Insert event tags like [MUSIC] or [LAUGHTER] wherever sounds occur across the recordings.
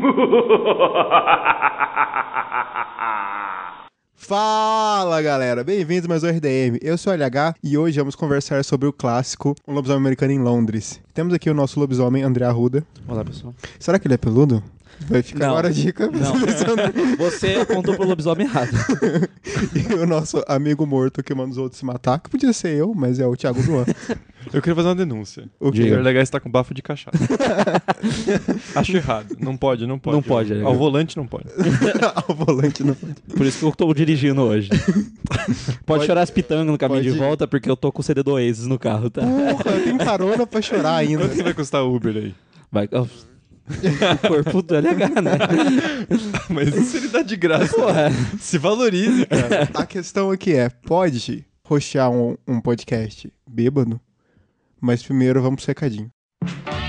[LAUGHS] Fala galera, bem-vindos mais ao RDM. Eu sou o LH e hoje vamos conversar sobre o clássico Um Lobisomem Americano em Londres. Temos aqui o nosso lobisomem André Arruda. Olá, pessoal. Será que ele é peludo? Vai ficar Não. agora a dica. Não. [LAUGHS] Você apontou pro lobisomem errado. [LAUGHS] e o nosso amigo morto que manda os outros se matar, que podia ser eu, mas é o Thiago Luan. [LAUGHS] Eu queria fazer uma denúncia. O O quê? LH está com bafo de cachaça. Acho errado. Não pode, não pode. Não pode. Ao volante não pode. Ao volante não pode. Por isso que eu tô dirigindo hoje. Pode, Pode- chorar as pitangas no caminho pode- de volta, porque eu tô com o CD do Oasis no carro, tá? Porra, eu tenho carona pra chorar ainda. Quanto que vai custar o Uber aí? Vai. [LAUGHS] o corpo do LH, né? [LAUGHS] Mas isso ele dá de graça. Porra. Se valorize, cara. A questão aqui é, pode rostear um, um podcast bêbado? Mas primeiro vamos pro secadinho. Oh.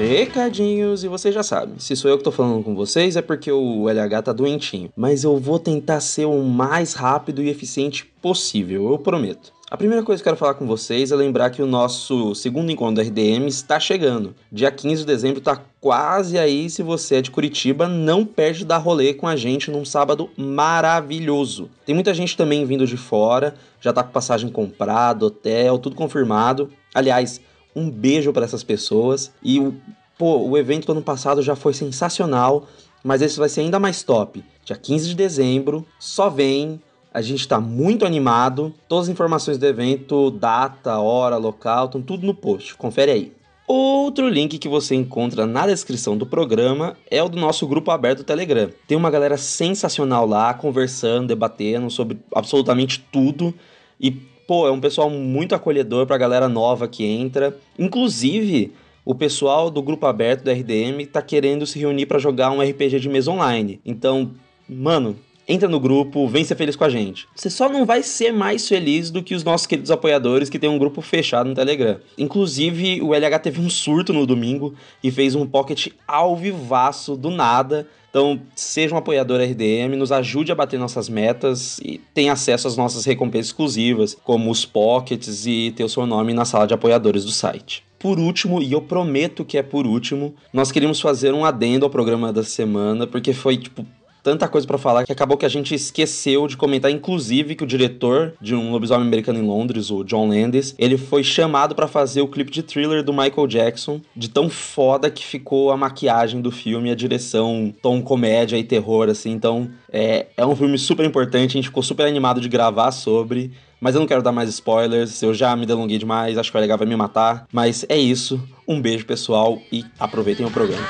Recadinhos, e vocês já sabem, se sou eu que tô falando com vocês é porque o LH tá doentinho. Mas eu vou tentar ser o mais rápido e eficiente possível, eu prometo. A primeira coisa que eu quero falar com vocês é lembrar que o nosso segundo encontro do RDM está chegando. Dia 15 de dezembro tá quase aí, se você é de Curitiba, não perde de dar rolê com a gente num sábado maravilhoso. Tem muita gente também vindo de fora, já tá com passagem comprada, hotel, tudo confirmado. Aliás, um beijo para essas pessoas. E pô, o evento do ano passado já foi sensacional, mas esse vai ser ainda mais top. Dia 15 de dezembro, só vem. A gente tá muito animado. Todas as informações do evento, data, hora, local, estão tudo no post. Confere aí. Outro link que você encontra na descrição do programa é o do nosso grupo aberto do Telegram. Tem uma galera sensacional lá, conversando, debatendo sobre absolutamente tudo. E, pô, é um pessoal muito acolhedor pra galera nova que entra. Inclusive, o pessoal do grupo aberto do RDM tá querendo se reunir pra jogar um RPG de mesa online. Então, mano, entra no grupo, vem ser feliz com a gente. Você só não vai ser mais feliz do que os nossos queridos apoiadores que tem um grupo fechado no Telegram. Inclusive, o LH teve um surto no domingo e fez um pocket ao vivaço do nada. Então, seja um apoiador RDM, nos ajude a bater nossas metas e tenha acesso às nossas recompensas exclusivas, como os pockets e ter o seu nome na sala de apoiadores do site. Por último, e eu prometo que é por último, nós queríamos fazer um adendo ao programa da semana, porque foi, tipo, tanta coisa pra falar que acabou que a gente esqueceu de comentar, inclusive, que o diretor de um lobisomem americano em Londres, o John Landis, ele foi chamado pra fazer o clipe de thriller do Michael Jackson, de tão foda que ficou a maquiagem do filme, a direção, tom comédia e terror, assim. Então, é, é um filme super importante, a gente ficou super animado de gravar sobre. Mas eu não quero dar mais spoilers, eu já me delonguei demais, acho que o LH vai me matar. Mas é isso, um beijo pessoal e aproveitem o programa.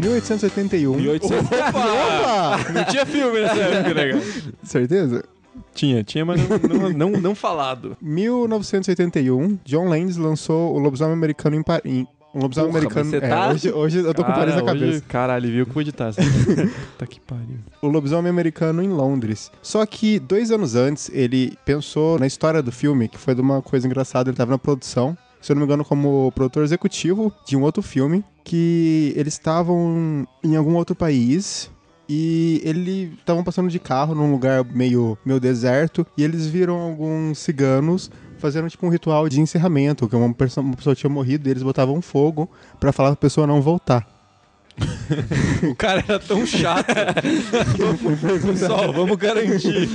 1881. 1800. Opa! Não tinha filme nessa época, né, cara? Certeza? Tinha, tinha, mas não, não, não, não falado. 1981, John Landis lançou o Lobisomem Americano em Paris. Um lobisomem Porra, americano. é, tá- hoje, hoje eu tô com Paris na cabeça. hoje- Caralho, viu que eu vou editar essa. tá que pariu. o lobisomem americano em Londres. Só que dois anos antes, ele pensou na história do filme, que foi de uma coisa engraçada. Ele tava na produção, se eu não me engano, como produtor executivo de um outro filme, que eles estavam em algum outro país. E eles estavam passando de carro num lugar meio, meio deserto. E eles viram alguns ciganos fazendo tipo um ritual de encerramento. Que uma pessoa, uma pessoa tinha morrido e eles botavam fogo pra falar pra pessoa não voltar. [LAUGHS] O cara era tão chato. [LAUGHS] Pessoal, vamos garantir.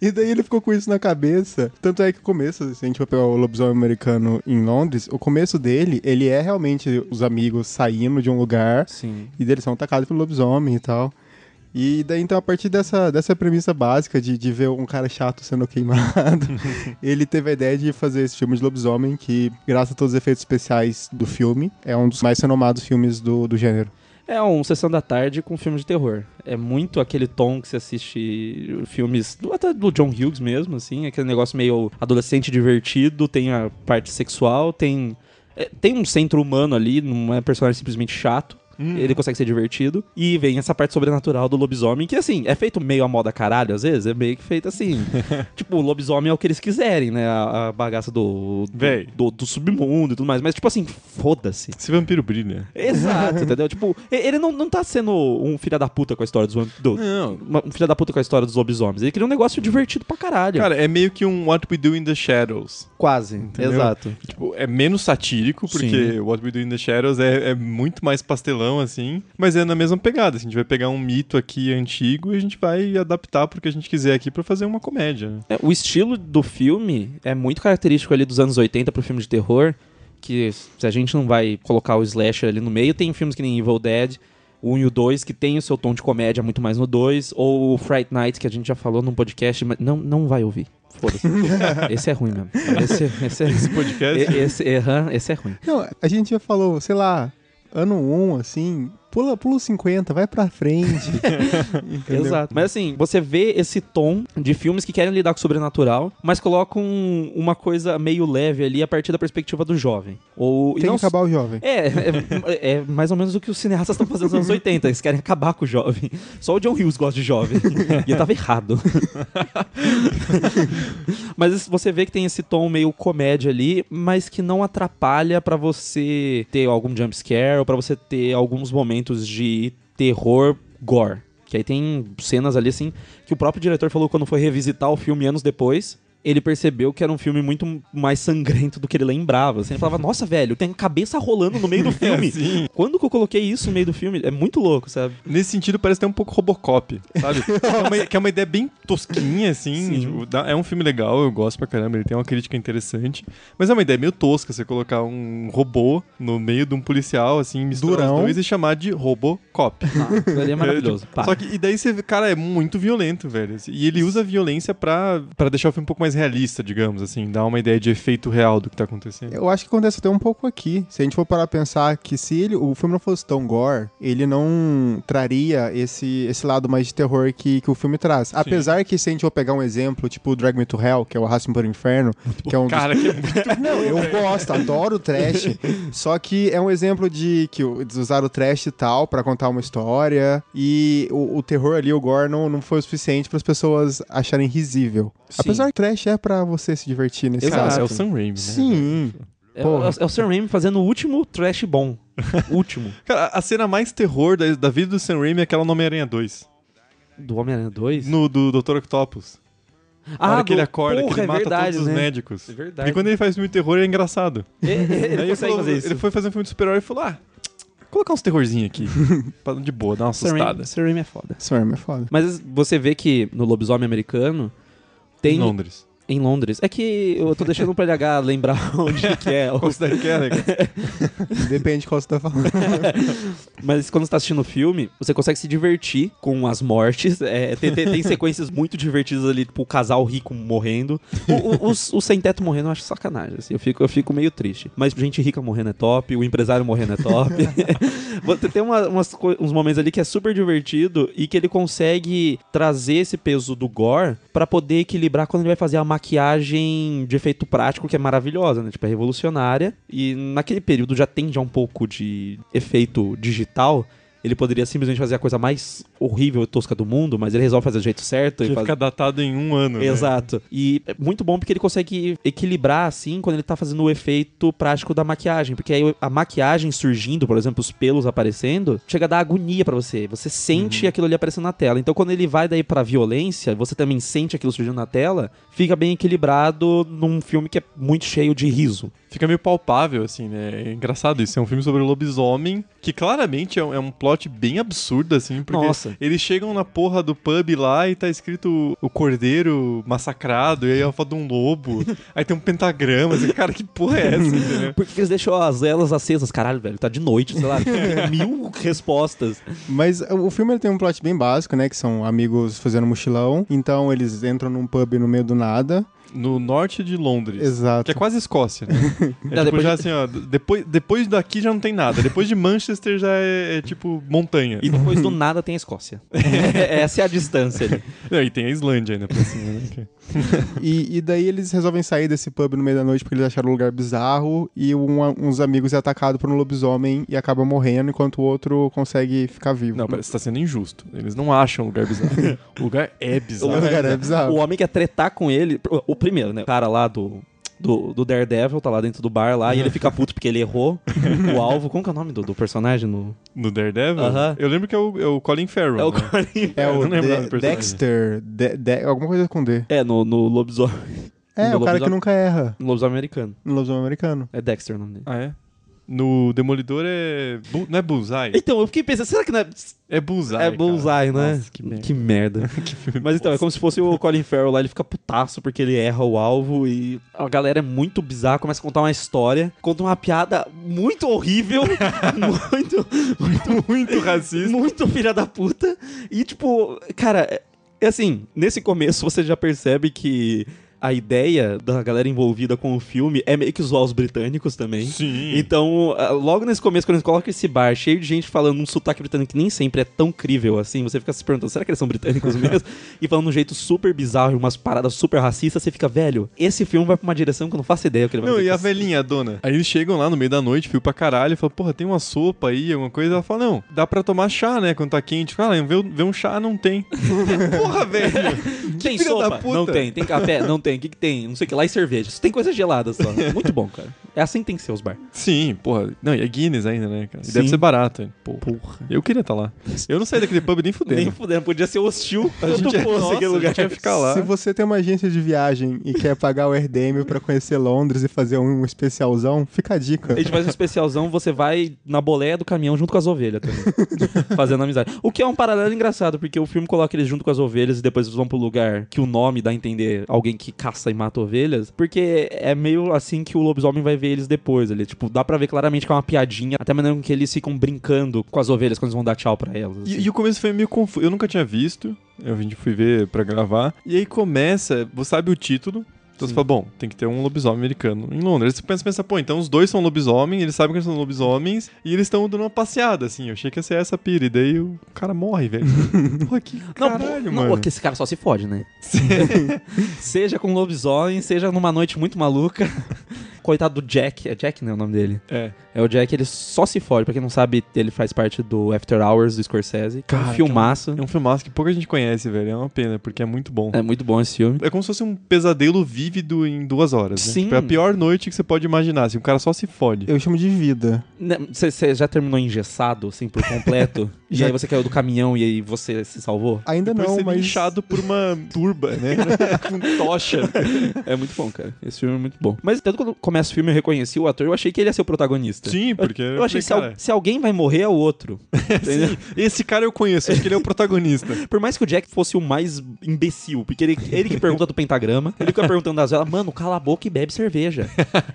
E daí ele ficou com isso na cabeça. Tanto é que o começo, se a gente for pegar o lobisomem americano em Londres, o começo dele, ele é realmente os amigos saindo de um lugar Sim. e deles são atacados pelo lobisomem e tal. E daí, então, a partir dessa, dessa premissa básica de, de ver um cara chato sendo queimado, [LAUGHS] ele teve a ideia de fazer esse filme de lobisomem, que, graças a todos os efeitos especiais do filme, é um dos mais renomados filmes do, do gênero. É um Sessão da Tarde com filme de terror. É muito aquele tom que você assiste filmes até do John Hughes mesmo, assim. Aquele negócio meio adolescente divertido, tem a parte sexual, tem... é, tem um centro humano ali, não é personagem simplesmente chato. Ele consegue ser divertido. E vem essa parte sobrenatural do lobisomem, que assim, é feito meio a moda caralho, às vezes, é meio que feito assim. [LAUGHS] tipo, o lobisomem é o que eles quiserem, né? A, a bagaça do, do, Véi. do, do submundo e tudo mais. Mas, tipo assim, foda-se. Esse vampiro brilha. Exato, [LAUGHS] entendeu? Tipo, ele não, não tá sendo um filho da puta com a história dos vamp- do, Não. uma- um filho da puta com a história dos lobisomens. Ele queria um negócio divertido pra caralho. Cara, é meio que um What We Do in the Shadows. quase. Entendeu? Exato. Tipo, é menos satírico, porque Sim. What We Do in the Shadows é, é muito mais pastelão, assim, mas é na mesma pegada. assim, a gente vai pegar um mito aqui antigo e a gente vai adaptar pro que a gente quiser aqui pra fazer uma comédia. né? É, o estilo do filme é muito característico ali dos anos 80 pro filme de terror, que se a gente não vai colocar o slasher ali no meio, tem filmes que nem Evil Dead, o 1 e o 2, que tem o seu tom de comédia muito mais no 2, ou o Fright Night, que a gente já falou num podcast, mas não, não vai ouvir. Foda-se. [LAUGHS] esse é ruim mesmo. Esse, esse, é, Esse podcast. esse, aham, esse é ruim. Não, a gente já falou, sei lá, ano 1, assim, pula, pula os 50, vai pra frente. [LAUGHS] Exato. Mas assim, você vê esse tom de filmes que querem lidar com o sobrenatural, mas colocam uma coisa meio leve ali a partir da perspectiva do jovem. Ou, Tem não que acabar o jovem. É, é, é mais ou menos o que os cineastas estão fazendo nos anos 80. Eles querem acabar com o jovem. Só o John Hughes gosta de jovem. e ele tava errado. [LAUGHS] mas você vê que tem esse tom meio comédia ali, mas que não atrapalha pra você ter algum jump scare ou pra você ter alguns momentos de terror gore. Que aí tem cenas ali assim que o próprio diretor falou quando foi revisitar o filme anos depois. Ele percebeu que era um filme muito mais sangrento do que ele lembrava. Assim, ele falava, nossa, velho, tem cabeça rolando no meio do [LAUGHS] filme. Sim. Quando que eu coloquei isso no meio do filme? É muito louco, sabe? Nesse sentido, parece até um pouco Robocop, sabe? [LAUGHS] que, é uma, que é uma ideia bem tosquinha, assim. Sim. tipo, dá- é um filme legal, eu gosto pra caramba, ele tem uma crítica interessante. Mas é uma ideia meio tosca você colocar um robô no meio de um policial, assim, misturar Durão. os dois e chamar de Robocop. Ah, ali [LAUGHS] é maravilhoso. É, tipo, só que, e daí você cara, é muito violento, velho. assim, E ele usa a violência pra, pra deixar o filme um pouco mais realista, digamos, assim, dar uma ideia de efeito real do que tá acontecendo. Eu acho que acontece até um pouco aqui. Se a gente for parar pra pensar que se ele, o filme não fosse tão gore, ele não traria esse, esse lado mais de terror que, que o filme traz. Apesar que se a gente for pegar um exemplo, tipo Drag Me to Hell, que é o Arrasto para o Inferno, que é um dos Cara, que é [LAUGHS] muito Não, eu gosto, adoro o trash. Só que é um exemplo de que o- eles usaram o trash e tal pra contar uma história. E o, o terror ali, o gore, não, não foi o suficiente para as pessoas acharem risível. Sim. Apesar que trash é pra você se divertir nesse Exato. Caso. é o Sam Raimi, né? Sim. É, é o Sam Raimi fazendo o último trash bom. [LAUGHS] último. Cara, a cena mais terror da, da vida do Sam Raimi é aquela no Homem-Aranha 2. Do Homem-Aranha 2? No, do Dr. Octopus. Na hora que ele acorda, porra, que ele é mata verdade, todos os né? médicos. É verdade. Porque quando ele faz filme de terror, é engraçado. Ele, [LAUGHS] ele Aí ele, consegue falou- fazer isso. ele foi fazer um filme de super-herói e falou, ah, colocar uns terrorzinhos aqui. [LAUGHS] pra- de boa, dar uma Raimi, assustada. Sam Raimi é foda. Sam é foda. Mas você vê que no Lobisomem Americano tem... Em Londres. Em Londres. É que eu tô deixando pro LH lembrar [LAUGHS] onde que é. Qual cidade que é, né? [LAUGHS] Depende de qual você tá falando. [LAUGHS] Mas quando você tá assistindo o filme, você consegue se divertir com as mortes. É, tem, tem- tem sequências muito divertidas ali, tipo o casal rico morrendo. O- o- os, os sem teto morrendo eu acho sacanagem. assim, eu, fico, eu fico meio triste. Mas gente rica morrendo é top, o empresário morrendo é top. Você tem uma- umas uns momentos ali que é super divertido e que ele consegue trazer esse peso do gore pra poder equilibrar quando ele vai fazer a maquiagem de efeito prático, que é maravilhosa, né? Tipo, é revolucionária. E naquele período já tem já um pouco de efeito digital. Ele poderia simplesmente fazer a coisa mais horrível e tosca do mundo, mas ele resolve fazer do jeito certo. Que e faz... fica datado em um ano. né? Exato. E é muito bom porque ele consegue equilibrar, assim, quando ele tá fazendo o efeito prático da maquiagem. Porque aí a maquiagem surgindo, por exemplo, os pelos aparecendo, chega a dar agonia pra você. Você sente aquilo ali aparecendo na tela. Então quando ele vai daí pra violência, você também sente aquilo surgindo na tela, fica bem equilibrado num filme que é muito cheio de riso. Fica meio palpável, assim, né? É engraçado isso. É um filme sobre lobisomem, que claramente é um, é um plot bem absurdo, assim, porque Nossa. eles chegam na porra do pub lá e tá escrito o cordeiro massacrado, e aí é a foto de um lobo, [LAUGHS] aí tem um pentagrama, assim, cara, que porra é essa, [LAUGHS] entendeu? Porque eles deixam as velas acesas. Caralho, velho, tá de noite, sei lá. tem [LAUGHS] mil respostas. Mas o filme ele tem um plot bem básico, né? Que são amigos fazendo mochilão. Então eles entram num pub no meio do nada. No norte de Londres. Exato. Que é quase Escócia, né? [LAUGHS] É tipo, depois já de- assim, ó, depois, depois daqui já não tem nada. Depois de Manchester já é, é tipo montanha. E depois do nada tem a Escócia. [LAUGHS] Essa é a distância ali. Não, e tem a Islândia ainda pra cima, né? [LAUGHS] E, e daí eles resolvem sair desse pub no meio da noite porque eles acharam um lugar bizarro e um, uns amigos é atacado por um lobisomem e acaba morrendo enquanto o outro consegue ficar vivo. Não, você tá sendo injusto. Eles não acham um lugar bizarro. o lugar é o bizarro. lugar é bizarro. O homem quer tretar com ele. O, primeiro, né? O cara lá do. Do, do Daredevil, tá lá dentro do bar lá, e ele fica [LAUGHS] puto porque ele errou o alvo. Como que é o nome do, do personagem? No... No Daredevil? Aham. Eu lembro que é o, é o Colin Farrell. É o né? Colin. É o não lembro o nome De-. Dexter, De- De- alguma coisa com D. É, no, no lobisomem. É, No o cara que nunca erra No lobisomem americano. no lobisomem americano. É Dexter o nome dele. Ah, é? No Demolidor é. Bu- Não é Bullseye? Então, eu fiquei pensando, será que não é. É Bullseye. é Bullseye, cara. né? Nossa, que merda. [LAUGHS] Que merda. Mas então, é como se fosse o Colin Farrell lá, ele fica putaço porque ele erra o alvo e a galera é muito bizarra, começa a contar uma história, conta uma piada muito horrível, [LAUGHS] muito, muito, Muito racista. muito filha da puta. E tipo, cara, é- é assim, nesse começo você já percebe que a ideia da galera envolvida com o filme é meio que zoar os britânicos também. Sim. Então, ah, logo nesse começo, quando eles colocam esse bar cheio de gente falando um sotaque britânico que nem sempre é tão crível assim, você fica se perguntando, será que eles são britânicos [LAUGHS] mesmo? e falando de um jeito super bizarro, umas paradas super racistas, você fica, velho, esse filme vai pra uma direção que eu não faço ideia o que ele vai Não, e a velhinha, a dona? Aí eles chegam lá no meio da noite, fio pra caralho, e falam, porra, tem uma sopa aí, alguma coisa. Ela fala, não, dá pra tomar chá, né, quando tá quente. Fala, vê, vê um chá, não tem. [LAUGHS] [LAUGHS] porra, velho. Tem sopa? puta. Não tem. Tem café? Não tem. O que, que tem? Não sei o que lá e cerveja. Só tem coisa gelada só. [LAUGHS] Muito bom, cara. É assim que tem que ser os bar. Sim, porra. Não, e é Guinness ainda, né, cara? E Sim. deve ser barato. hein? Porra. Porra. Eu queria estar lá. Eu não saí daquele pub nem fudendo. Nem fudendo. Podia ser hostil. A gente, fosse nossa, aquele a lugar. gente ia ficar lá. Se você tem uma agência de viagem e quer pagar o Airdemil pra conhecer Londres e fazer um especialzão, fica a dica. A gente faz um especialzão, você vai na boleia do caminhão junto com as ovelhas também. [LAUGHS] fazendo amizade. O que é um paralelo engraçado, porque o filme coloca eles junto com as ovelhas e depois eles vão pro lugar que o nome dá a entender alguém que caça e mata ovelhas. Porque é meio assim que o lobisomem vai ver eles depois. Ele, tipo, dá pra ver claramente que é uma piadinha. Até a maneira com que eles ficam brincando com as ovelhas quando eles vão dar tchau pra elas. assim. E, e o começo foi meio confuso. Eu nunca tinha visto. Eu fui ver pra gravar. E aí começa, você sabe o título. Então você fala, bom, tem que ter um lobisomem americano em Londres. Aí você pensa, pensa, pô, então os dois são lobisomem, eles sabem que eles são lobisomens, e eles estão dando uma passeada, assim. Eu achei que ia ser essa pira, e daí o cara morre, velho. [LAUGHS] Porra, que Não, caralho, não, mano. porque esse cara só se fode, né? [LAUGHS] seja com lobisomem, seja numa noite muito maluca. [LAUGHS] Coitado do Jack. É Jack, né? O nome dele. É. É o Jack, ele só se fode. Pra quem não sabe, ele faz parte do After Hours do Scorsese. Que é um Cara, filmaço. É um filmaço que pouca gente conhece, velho. É uma pena, porque é muito bom. É muito bom esse filme. É como se fosse um pesadelo vívido em duas horas. Né? Sim. Tipo, é a pior noite que você pode imaginar. Assim, o cara só se fode. Eu chamo de vida. Você já terminou engessado, assim, por completo? [LAUGHS] e Já- aí você caiu do caminhão e aí você se salvou? Ainda Depois não, ser mas. inchado por uma [LAUGHS] turba, né? [LAUGHS] Com tocha. É muito bom, cara. Esse filme é muito bom. Mas tanto quando começa o filme eu reconheci o ator, eu achei que ele ia ser o protagonista. Sim, porque. Eu achei que se, al- se alguém vai morrer é o outro. [LAUGHS] Entendeu? Esse cara eu conheço, acho que ele é o protagonista. Por mais que o Jack fosse o mais imbecil, porque ele, ele que pergunta do pentagrama, ele fica perguntando das velas, mano, cala a boca e bebe cerveja.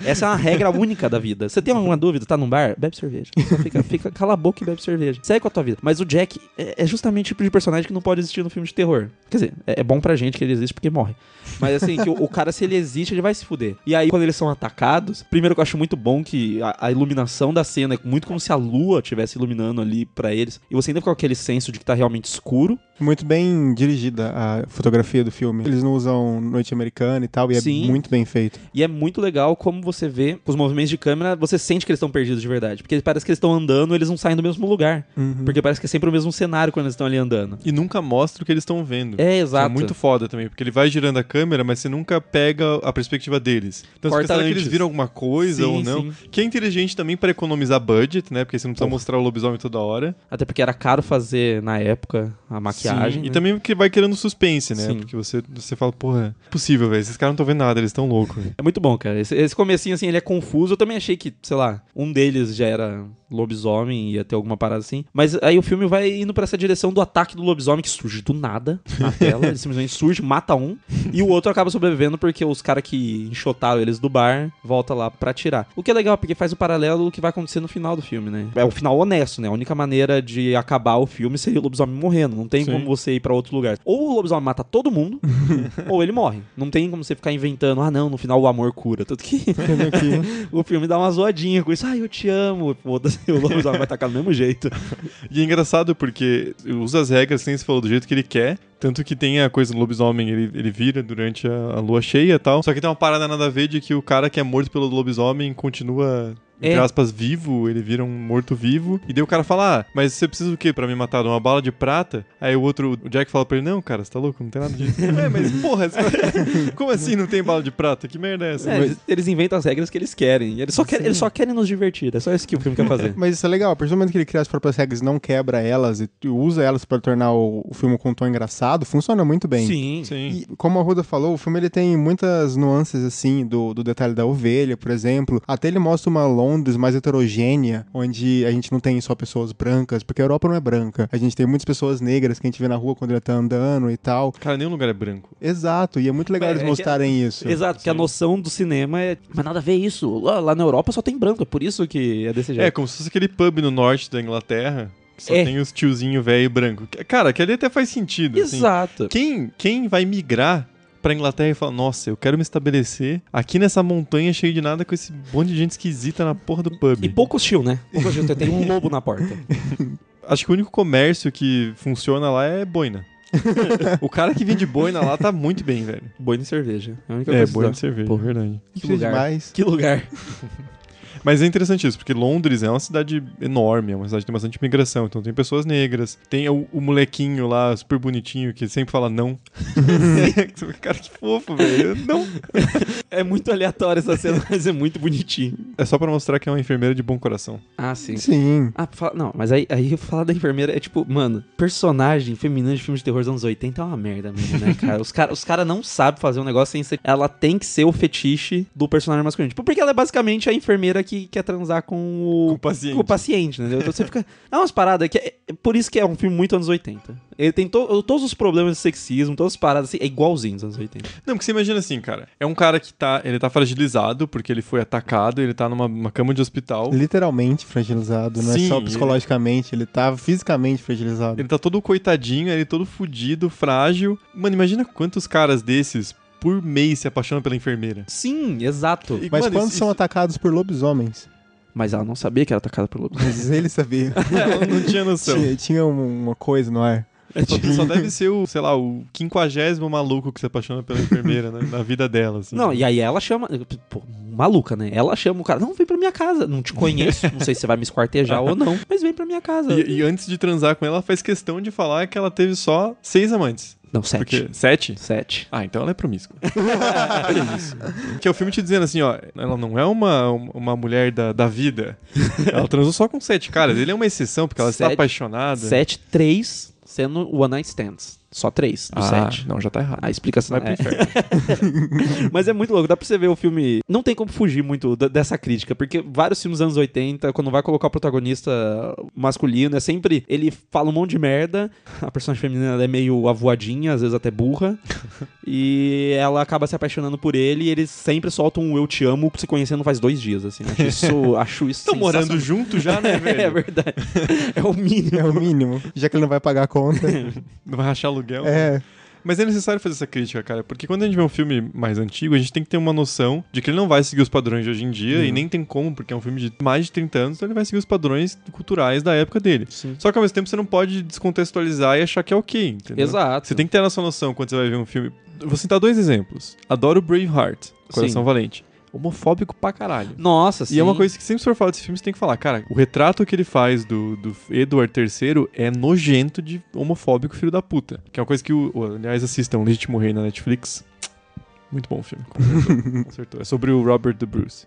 Essa é uma regra única da vida. Você tem alguma dúvida, tá num bar? Bebe cerveja. Só Fica, fica, cala a boca e bebe cerveja. Segue com a tua vida. Mas o Jack é, é justamente o tipo de personagem que não pode existir no filme de terror. Quer dizer, é, é bom pra gente que ele existe porque morre. Mas assim, que o, o cara, se ele existe, ele vai se fuder. E aí, quando eles são atacados, primeiro que eu acho muito bom que a, a iluminação da cena é muito como se a lua estivesse iluminando ali pra eles. E você ainda fica com aquele senso de que tá realmente escuro. Muito bem dirigida a fotografia do filme. Eles não usam noite americana e tal, e Sim. é muito bem feito. E é muito legal como você vê, com os movimentos de câmera, você sente que eles estão perdidos de verdade. Porque parece que eles estão andando, eles não saem do mesmo lugar. Uhum. Porque parece que é sempre o mesmo cenário quando eles estão ali andando. E nunca mostra o que eles estão vendo. É, Isso exato. É muito foda também, porque ele vai girando a câmera, mas você nunca pega a perspectiva deles. Então você Corta fica, será que eles viram alguma coisa Sim, ou não? sim. Que é inteligente também pra economizar budget, né? Porque você não precisa mostrar o lobisomem toda hora. Até porque era caro fazer, na época, a maquiagem. Sim, E né? também porque vai criando suspense, né? Sim. Porque você, você fala, porra, é possível, velho. Esses caras não estão vendo nada, eles estão loucos. É muito bom, cara. Esse, esse comecinho, assim, ele é confuso. Eu também achei que, sei lá, um deles já era lobisomem, ia ter alguma parada assim. Mas aí o, filme vai indo pra essa direção do ataque do lobisomem que surge do nada na [LAUGHS] tela. Ele simplesmente surge, mata um. E o outro acaba sobrevivendo porque os caras que enxotaram eles do bar volta lá pra atirar. O que é legal, porque faz o paralelo do que vai acontecer no final do filme, né? É o final honesto, né? A única maneira de acabar o filme seria o lobisomem morrendo. Não tem Sim. como você ir pra outro lugar. Ou o lobisomem mata todo mundo, [LAUGHS] ou ele morre. Não tem como você ficar inventando, ah não, no final o amor cura. Tanto que aqui. [LAUGHS] o filme dá uma zoadinha com isso. Ai, eu te amo. Foda-se, o lobisomem vai tacar do mesmo jeito. E é engraçado porque usa as regras, sem se falou, do jeito que ele quer. Tanto que tem a coisa do lobisomem, ele, ele vira durante a, a lua cheia e tal. Só que tem uma parada nada a ver de que o cara que é morto pelo lobisomem continua. Entre É. aspas, vivo, ele vira um morto-vivo. E daí o cara fala: Ah, mas você precisa do quê pra me matar? Uma bala de prata? Aí o outro, o Jack fala pra ele: Não, cara, você tá louco? Não tem nada disso. [LAUGHS] é, mas porra, você- [LAUGHS] como assim não tem bala de prata? Que merda é essa? É, eles, eles inventam as regras que eles querem. Eles só querem, eles só querem nos divertir. É só isso que o filme quer fazer. [LAUGHS] Mas isso é legal, a partir do momento que ele cria as próprias regras e não quebra elas e usa elas pra tornar o, o filme com um tom engraçado, funciona muito bem. Sim. Sim. E como a Ruda falou, o filme ele tem muitas nuances assim do, do detalhe da ovelha, por exemplo. Até ele mostra uma Londres mais heterogênea, onde a gente não tem só pessoas brancas, porque a Europa não é branca. A gente tem muitas pessoas negras que a gente vê na rua quando ele tá andando e tal. Cara, nenhum lugar é branco. Exato, e é muito legal É, eles é que- mostrarem isso. Exato, porque a noção do cinema é. Mas nada a ver isso. Lá, lá na Europa só tem branco, é por isso que é desse É, jeito. como se fosse aquele pub no norte da Inglaterra, que só É. tem os tiozinho velho e branco. Cara, que ali até faz sentido. assim. Exato. Quem, quem vai migrar pra Inglaterra e falar, nossa, eu quero me estabelecer aqui nessa montanha cheia de nada com esse monte de gente esquisita na porra do pub. E pouco hostil, né? Pouco hostil. Tem um [LAUGHS] lobo na porta. Acho que o único comércio que funciona lá é boina. o cara que vende boina lá tá muito bem, velho. Boi de cerveja. É a única É, coisa boina que de cerveja, Pô. verdade. Que Precisa lugar. demais. Que lugar. [LAUGHS] Mas é interessante isso, porque Londres é uma cidade enorme, é uma cidade que tem bastante migração, então tem pessoas negras, tem o, o molequinho lá, super bonitinho, que sempre fala não. [LAUGHS] Cara, que fofo, velho. Não. É muito aleatório essa cena, mas é muito bonitinho. É só pra mostrar que é uma enfermeira de bom coração. Ah, sim. Sim. Ah, fala- não, mas aí, aí falar da enfermeira é tipo, mano, personagem feminina de filme de terror dos anos 80 é uma merda mesmo, né, cara? Os caras os cara não sabem fazer um negócio sem ser. Ela tem que ser o fetiche do personagem masculino. Tipo, porque ela é basicamente a enfermeira que quer transar com o, Com o paciente. com o paciente, entendeu? Então você fica. [LAUGHS] É umas paradas que. É, é por isso que é um filme muito anos 80. Ele tem to- todos os problemas de sexismo, todas as paradas assim, é igualzinho dos anos 80. Não, porque você imagina assim, cara. É um cara que tá. Ele tá fragilizado porque ele foi atacado, ele tá numa uma cama de hospital. Literalmente fragilizado, não Sim, é só ele- psicologicamente, ele tá fisicamente fragilizado. Ele tá todo coitadinho, ele todo fudido, frágil. Mano, imagina quantos caras desses por mês se apaixonam pela enfermeira. Sim, exato. E, Mas mano, quando isso- são atacados por lobisomens? Mas ela não sabia que era atacada por lobo. Mas ele sabia. [LAUGHS] Ela não tinha noção. tinha tinha um- uma coisa no ar. Só, só deve ser o, sei lá, o quinquagésimo maluco que se apaixona pela enfermeira na, na vida dela. Assim. Não, e aí ela chama. Pô, maluca, né? Ela chama o cara. Não, vem pra minha casa. Não te conheço. Não sei se você vai me esquartejar ou não. Mas vem pra minha casa. E, e antes de transar com ela, ela faz questão de falar que ela teve só seis amantes. Não, sete. Porque. Sete? Sete. Ah, então ela é promíscua. [LAUGHS] que é o filme te dizendo assim, ó, ela não é uma, uma mulher da, da vida. Ela transou só com sete caras. Ele é uma exceção, porque ela está Sete- apaixonada. Sete, três sendo One Night Stands. Só três do Ah, sete. não, já tá errado. A explicação Vai pro é. inferno. [LAUGHS] Mas é muito louco, dá pra você ver o filme. Não tem como fugir muito dessa crítica, porque vários filmes dos anos 80, quando vai colocar o protagonista masculino, é sempre. Ele fala um monte de merda, a personagem feminina é meio avoadinha, às vezes até burra, [LAUGHS] e ela acaba se apaixonando por ele e eles sempre soltam um Eu Te Amo se conhecendo faz dois dias, assim. Acho isso. [LAUGHS] Acho isso Estão morando junto já, né, velho? É verdade. É o mínimo. É o mínimo. Já que ele não vai pagar a conta. Não vai rachar aluguel. É. Mas é necessário fazer essa crítica, cara, porque quando a gente vê um filme mais antigo, a gente tem que ter uma noção de que ele não vai seguir os padrões de hoje em dia, e nem tem como, porque é um filme de mais de 30 anos, então ele vai seguir os padrões culturais da época dele. Sim. Só que ao mesmo tempo você não pode descontextualizar e achar que é ok, entendeu? Exato. Você tem que ter essa noção quando você vai ver um filme. Vou citar dois exemplos. Adoro Braveheart, Coração Sim. Valente. Homofóbico pra caralho. Nossa, sim. E é uma coisa que sempre se for falar desse filme, você tem que falar, cara, o retrato que ele faz do, do Edward III é nojento de homofóbico filho da puta. Que é uma coisa que, o, o- aliás, assistam Legítimo Rei na Netflix. [TSK] Muito bom o filme, consertou, [LAUGHS] consertou. É sobre o Robert the Bruce.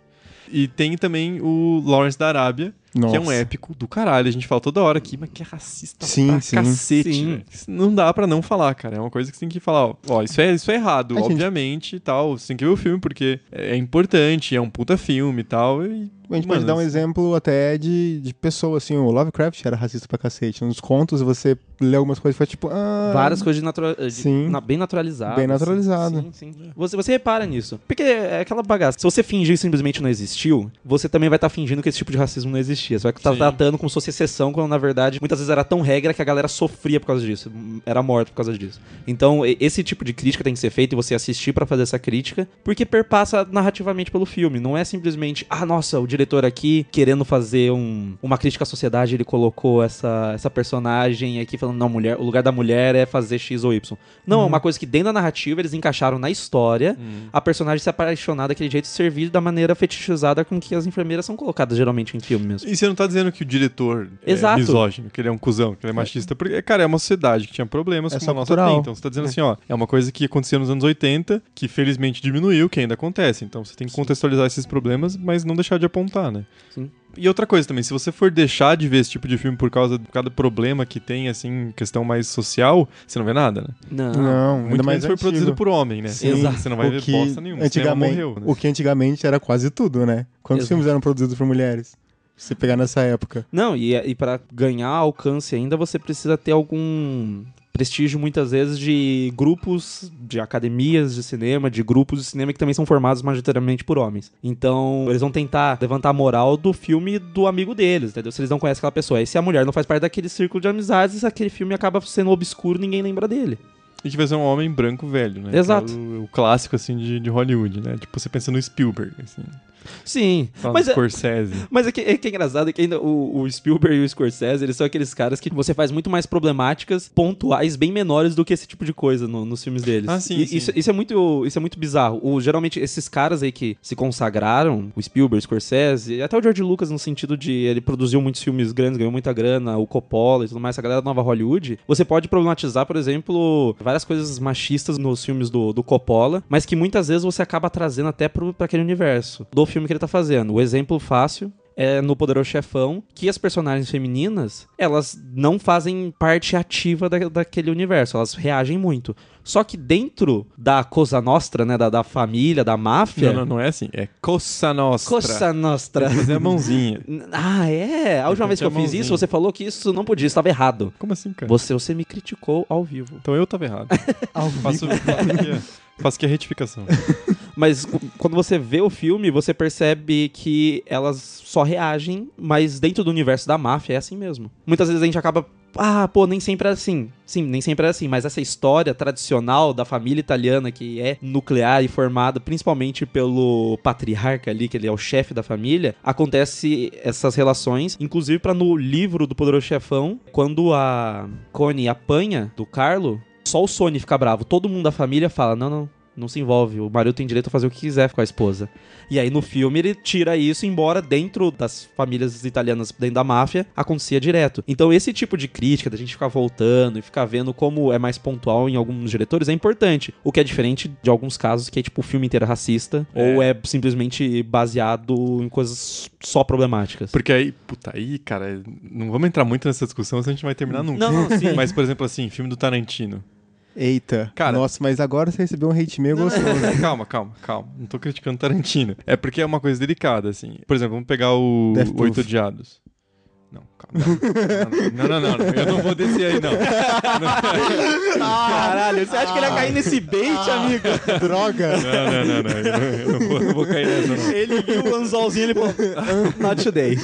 E tem também o Lawrence da Arábia, Nossa. que é um épico do caralho. A gente fala toda hora aqui, mas que é racista Sim, pra sim. cacete. Sim. Não dá pra não falar, cara. É uma coisa que você tem que falar, ó, ó, isso é, isso é errado, A gente- obviamente e tal. Você tem que ver o filme porque é é importante, é um puta filme e tal. E A gente Mano, pode dar um exemplo até de, de pessoa, assim, o Lovecraft era racista pra cacete. Nos contos você lê algumas coisas e foi tipo, ah... Várias coisas de natura... de- Sim. na- bem naturalizadas. Bem naturalizado. Sim, sim. Você, você repara nisso. Porque é aquela bagaça. Se você fingir que simplesmente não existiu, você também vai estar fingindo que esse tipo de racismo não existia. Você vai estar Sim. tratando como se fosse exceção, quando na verdade muitas vezes era tão regra que a galera sofria por causa disso. Era morta por causa disso. Então, esse tipo de crítica tem que ser feito e você assistir pra fazer essa crítica, porque perpassa narrativamente pelo filme. Não é simplesmente, ah, nossa, o diretor aqui querendo fazer um- uma crítica à sociedade, ele colocou essa, essa personagem aqui falando, não, mulher, o lugar da mulher é fazer X ou Y. Não, é uma coisa que dentro da narrativa eles encaixaram na história a personagem se apaixonar daquele jeito e servir da maneira fetichizada com que as enfermeiras são colocadas geralmente em filme mesmo. E você não tá dizendo que o diretor Exato. é misógino, que ele é um cuzão, que ele é machista, porque, cara, é uma sociedade que tinha problemas É como a nossa cultural. tem. Então você tá dizendo assim, ó, é uma coisa que acontecia nos anos 80, que felizmente diminuiu, que ainda acontece. Então você tem que contextualizar esses problemas, mas não deixar de apontar, né? Sim. E outra coisa também, se você for deixar de ver esse tipo de filme por causa de cada problema que tem, assim, questão mais social, você não vê nada, né? Não. Não, Muito ainda mais foi antigo. produzido por homem, né? Sim. Exato. Você não vai o ver que bosta nenhuma. Antigamente, morreu, né? O que antigamente era quase tudo, né? Quantos Exato. filmes eram produzidos por mulheres? Se você pegar nessa época. Não, e, e para ganhar alcance ainda, você precisa ter algum prestígio muitas vezes de grupos de academias de cinema, de grupos de cinema que também são formados majoritariamente por homens. Então, eles vão tentar levantar a moral do filme do amigo deles, entendeu? Se eles não conhecem aquela pessoa. Aí se a mulher não faz parte daquele círculo de amizades, aquele filme acaba sendo obscuro, ninguém lembra dele. E vai ser um homem branco velho, né? Exato. É O, o clássico, assim, de, de Hollywood, né? Tipo, você pensa no Spielberg, assim. Sim, Fala mas é, Scorsese. Mas é que, é que é engraçado que ainda o, o Spielberg e o Scorsese, eles são aqueles caras que você faz muito mais problemáticas pontuais bem menores do que esse tipo de coisa no- nos filmes deles. Ah, sim, E- sim. Isso, isso é muito, isso é muito bizarro. O, geralmente, esses caras aí que se consagraram, o Spielberg, o Scorsese, e até o George Lucas, no sentido de ele produziu muitos filmes grandes, ganhou muita grana, o Coppola e tudo mais, essa galera da nova Hollywood, você pode problematizar, por exemplo, várias coisas machistas nos filmes do, do Coppola, mas que muitas vezes você acaba trazendo até pro, pra aquele universo do filme que ele tá fazendo. O exemplo fácil é no Poderoso Chefão, que as personagens femininas, elas não fazem parte ativa da, daquele universo, elas reagem muito. Só que dentro da Cosa Nostra, né, da, da família, da máfia... Não, não, não é assim. É Cosa Nostra. Cosa Nostra. Fazer a mãozinha. [LAUGHS] Ah, é? A última vez que eu fiz isso, você falou que isso não podia, estava errado. Como assim, cara? Você, você me criticou ao vivo. Então eu tava errado. [LAUGHS] faço, faço, aqui, a- faço aqui a retificação. [LAUGHS] Mas quando você vê o filme, você percebe que elas só reagem, mas dentro do universo da máfia é assim mesmo. Muitas vezes a gente acaba. Ah, pô, nem sempre é assim. Sim, nem sempre é assim, mas essa história tradicional da família italiana que é nuclear e formada principalmente pelo patriarca ali, que ele é o chefe da família, acontece essas relações, inclusive para no livro do Poderoso Chefão, quando a Connie apanha do Carlo, só o Sony fica bravo, todo mundo da família fala: "Não, não, não se envolve. O marido tem direito a fazer o que quiser com a esposa. E aí no filme ele tira isso, embora dentro das famílias italianas, dentro da máfia, acontecia direto. Então esse tipo de crítica, da gente ficar voltando e ficar vendo como é mais pontual em alguns diretores, é importante. O que é diferente de alguns casos que é tipo o filme inteiro é racista, ou é simplesmente baseado em coisas só problemáticas. Porque aí, puta, aí, cara, não vamos entrar muito nessa discussão, senão a gente vai terminar nunca. Não, não, sim. Mas, por exemplo, assim, filme do Tarantino. Eita. Cara- Nossa, mas agora você recebeu um hate meio gostoso. calma, calma, calma. Não tô criticando Tarantino. É porque é uma coisa delicada, assim. Por exemplo, vamos pegar o Death Proof. Oito Odiados. Não, calma. Não, não, não, não, Eu não vou descer aí, não. [LAUGHS] Caralho, você acha que ele ia cair nesse bait, amigo? Droga! Não, não, não, não. Eu não, eu não vou, não vou cair nessa, não. Ele viu o anzolzinho e ele falou: "Ah, Not today.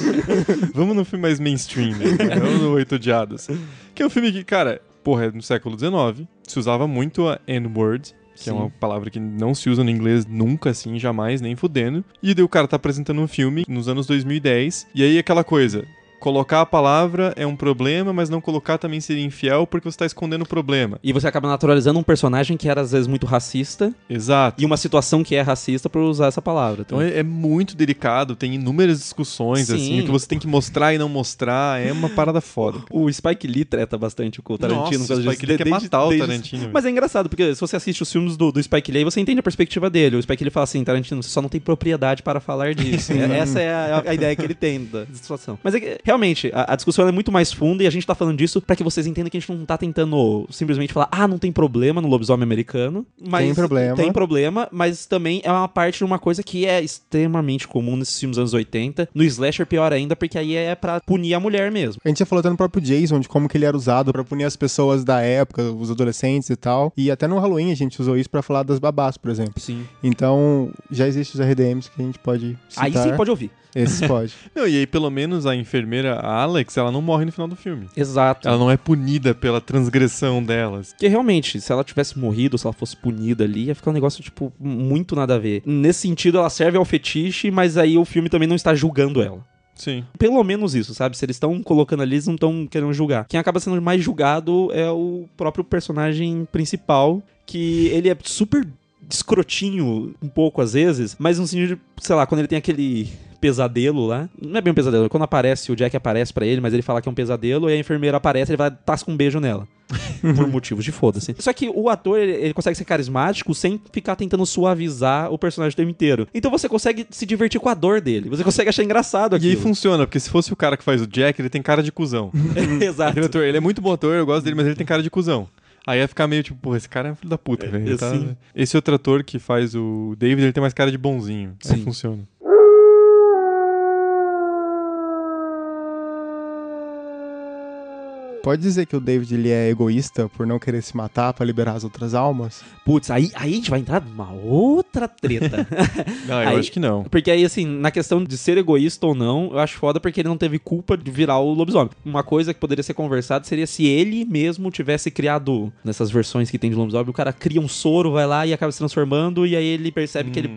Vamos no filme mais mainstream, né? Vamos no Oito Odiados. Que é um filme que, cara, porra, é no século XIX. Se usava muito a N-word. Que Sim. é uma palavra que não se usa no inglês nunca, assim, jamais, nem fudendo. E daí o cara tá apresentando um filme nos anos 2010. E aí aquela coisa. Colocar a palavra é um problema, mas não colocar também seria infiel porque você tá escondendo o problema. E você acaba naturalizando um personagem que era às vezes muito racista Exato. e uma situação que é racista por usar essa palavra. Então é, é muito delicado, tem inúmeras discussões, Sim. assim, o que você tem que mostrar e não mostrar, é uma parada foda. [LAUGHS] O Spike Lee treta bastante com o Tarantino. Nossa, o Spike. Lee quer Desde- matar o desde- Tarantino, velho. Mas é engraçado, porque se você assiste os filmes do, do Spike Lee, você entende a perspectiva dele. O Spike Lee fala assim, Tarantino, você só não tem propriedade para falar disso. É- [LAUGHS] Essa é a, a ideia que ele tem da situação. Mas é que, realmente a, a discussão é muito mais funda e a gente tá falando disso pra que vocês entendam que a gente não tá tentando simplesmente falar, ah, não tem problema no lobisomem americano. Mas Tem problema. Tem problema, mas também é uma parte de uma coisa que é extremamente comum nesses filmes anos 80. No slasher, pior ainda, porque aí é pra punir a mulher mesmo. A gente já falou até no próprio Jason de como que ele era usado pra punir as pessoas da época, os adolescentes e tal. E até no Halloween a gente usou isso pra falar das babás, por exemplo. Sim. Então, já existem os RDMs que a gente pode citar. Aí sim pode ouvir. Esses [LAUGHS] pode. Não, e aí, pelo menos, a enfermeira a Alex, ela não morre no final do filme. Exato. Ela não é punida pela transgressão delas. Porque realmente, se ela tivesse morrido, se ela fosse punida ali, ia ficar um negócio, tipo, muito nada a ver. Nesse sentido, ela serve ao fetiche, mas aí o filme também não está julgando ela. Sim. Pelo menos isso, sabe? Se eles estão colocando ali, eles não estão querendo julgar. Quem acaba sendo mais julgado é o próprio personagem principal, que ele é super escrotinho um pouco às vezes, mas no sentido de, sei lá, quando ele tem aquele pesadelo lá. Não é bem um pesadelo, quando aparece, o Jack aparece pra ele, mas ele fala que é um pesadelo, e a enfermeira aparece, ele vai tasca um beijo nela. [LAUGHS] por motivos de foda-se. Só que o ator, ele, ele consegue ser carismático sem ficar tentando suavizar o personagem o tempo inteiro. Então você consegue se divertir com a dor dele. Você consegue achar engraçado E aquilo. aí funciona, porque se fosse o cara que faz o Jack, ele tem cara de cuzão. [LAUGHS] Exato. Aquele ator, ele é muito bom ator, eu gosto dele, mas ele tem cara de cuzão. Aí ia ficar meio tipo, pô, esse cara é um filho da puta, velho. Ele tá-. Esse outro ator que faz o David, ele tem mais cara de bonzinho. Aí Sim. funciona. Pode dizer que o David ele é egoísta por não querer se matar pra liberar as outras almas? Putz, aí, aí a gente vai entrar numa outra treta. [LAUGHS] Não, eu Aí- acho que não. Porque aí, assim, na questão de ser egoísta ou não, eu acho foda porque ele não teve culpa de virar o lobisomem. Uma coisa que poderia ser conversada seria se ele mesmo tivesse criado, nessas versões que tem de lobisomem, o cara cria um soro, vai lá e acaba se transformando, e aí ele percebe que ele,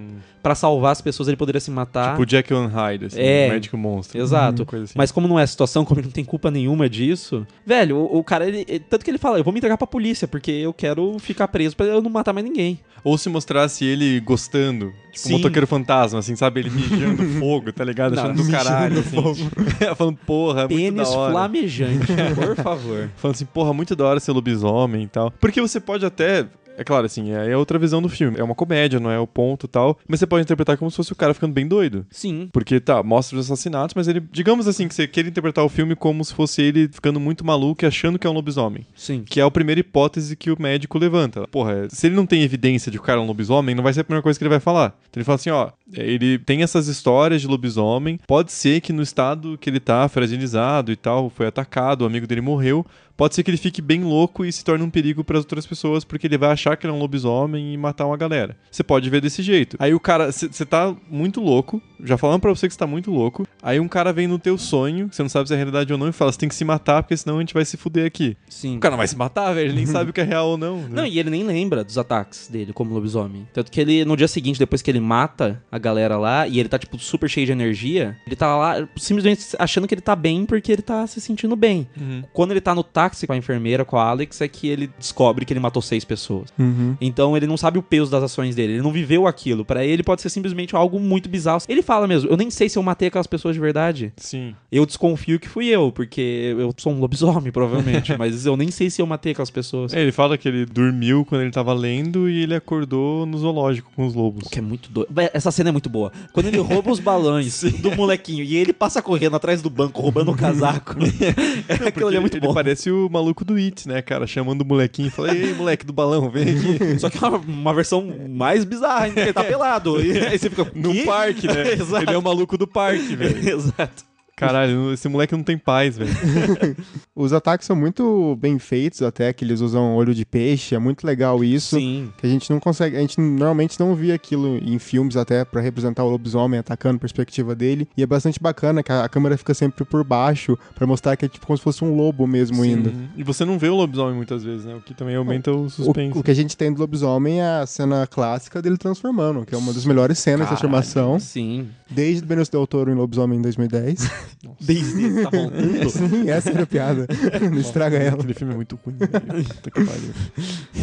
Pra salvar as pessoas, ele poderia se matar. Tipo Jack on Hyde, assim, É. médico monstro. Exato. Hum, coisa assim. Mas como não é a situação, como ele não tem culpa nenhuma disso, velho, o, o cara, ele, tanto que ele fala, eu vou me entregar pra polícia, porque eu quero ficar preso pra eu não matar mais ninguém. Ou se mostrasse ele gostando, tipo Sim. um motoqueiro fantasma, assim, sabe? Ele mijando [LAUGHS] fogo, tá ligado? Não, Achando do mijando caralho, assim. [LAUGHS] Falando, porra, é muito Pênis da hora. flamejante, [LAUGHS] por favor. Falando assim, porra, muito da hora ser lobisomem e tal. Porque você pode até. É claro, assim, é outra visão do filme. É uma comédia, não é o ponto e tal. Mas você pode interpretar como se fosse o cara ficando bem doido. Sim. Porque, tá, mostra os assassinatos, mas ele. Digamos assim, que você queira interpretar o filme como se fosse ele ficando muito maluco e achando que é um lobisomem. Sim. Que é a primeira hipótese que o médico levanta. Porra, se ele não tem evidência de que o cara é um lobisomem, não vai ser a primeira coisa que ele vai falar. Então ele fala assim, ó, ele tem essas histórias de lobisomem, pode ser que no estado que ele tá, fragilizado e tal, foi atacado, o amigo dele morreu, pode ser que ele fique bem louco e se torne um perigo para as outras pessoas, porque ele vai achar que ele é um lobisomem e matar uma galera. Você pode ver desse jeito. Aí o cara, você tá muito louco, já falando pra você que você tá muito louco, aí um cara vem no teu sonho, que você não sabe se é realidade ou não, e fala, você tem que se matar, porque senão a gente vai se fuder aqui. Sim. O cara não vai se matar, velho. Ele nem [LAUGHS] sabe o que é real ou não. né? Não, e ele nem lembra dos ataques dele como lobisomem. Tanto que ele, no dia seguinte, depois que ele mata a galera lá, e ele tá, tipo, super cheio de energia, ele tá lá simplesmente achando que ele tá bem porque ele tá se sentindo bem. Uhum. Quando ele tá no táxi com a enfermeira, com a Alex, é que ele descobre que ele matou seis pessoas. Uhum. Então ele não sabe o peso das ações dele, ele não viveu aquilo. Pra ele pode ser simplesmente algo muito bizarro. Ele fala mesmo, eu nem sei se eu matei aquelas pessoas de verdade. Sim. Eu desconfio que fui eu, porque eu sou um lobisomem, provavelmente. [LAUGHS] mas eu nem sei se eu matei aquelas pessoas. É, ele fala que ele dormiu quando ele tava lendo e ele acordou no zoológico com os lobos. O que é muito doido. Essa cena é muito boa. Quando ele rouba os balões [LAUGHS] do molequinho e ele passa correndo atrás do banco, roubando o casaco. [LAUGHS] é, aquilo ali é muito ele bom. parece o maluco do It, né, cara? Chamando o molequinho e fala, ei, moleque do balão, vem aqui. [LAUGHS] Só que é uma, uma versão mais bizarra, ainda, ele tá pelado. E aí você fica. No parque, né? Exato. Ele é o maluco do parque, velho. Exato. Caralho, esse moleque não tem paz, velho. [LAUGHS] Os ataques são muito bem feitos, até que eles usam olho de peixe, é muito legal isso. Sim. Que a gente não consegue, a gente normalmente não via aquilo em filmes até pra representar o lobisomem atacando a perspectiva dele. E é bastante bacana que a, câmera fica sempre por baixo pra mostrar que é tipo como se fosse um lobo mesmo indo. Uhum. E você não vê o lobisomem muitas vezes, né? O que também aumenta o O, suspense. o que a gente tem do lobisomem é a cena clássica dele transformando, que é uma das melhores cenas de transformação, Sim. desde Benício Del Toro em Lobisomem em 2010. [LAUGHS] Desde tá voltando. [LAUGHS] Sim, essa era a piada. [LAUGHS] Não estraga ela. Aquele filme é muito ruim, velho. Puta que pariu.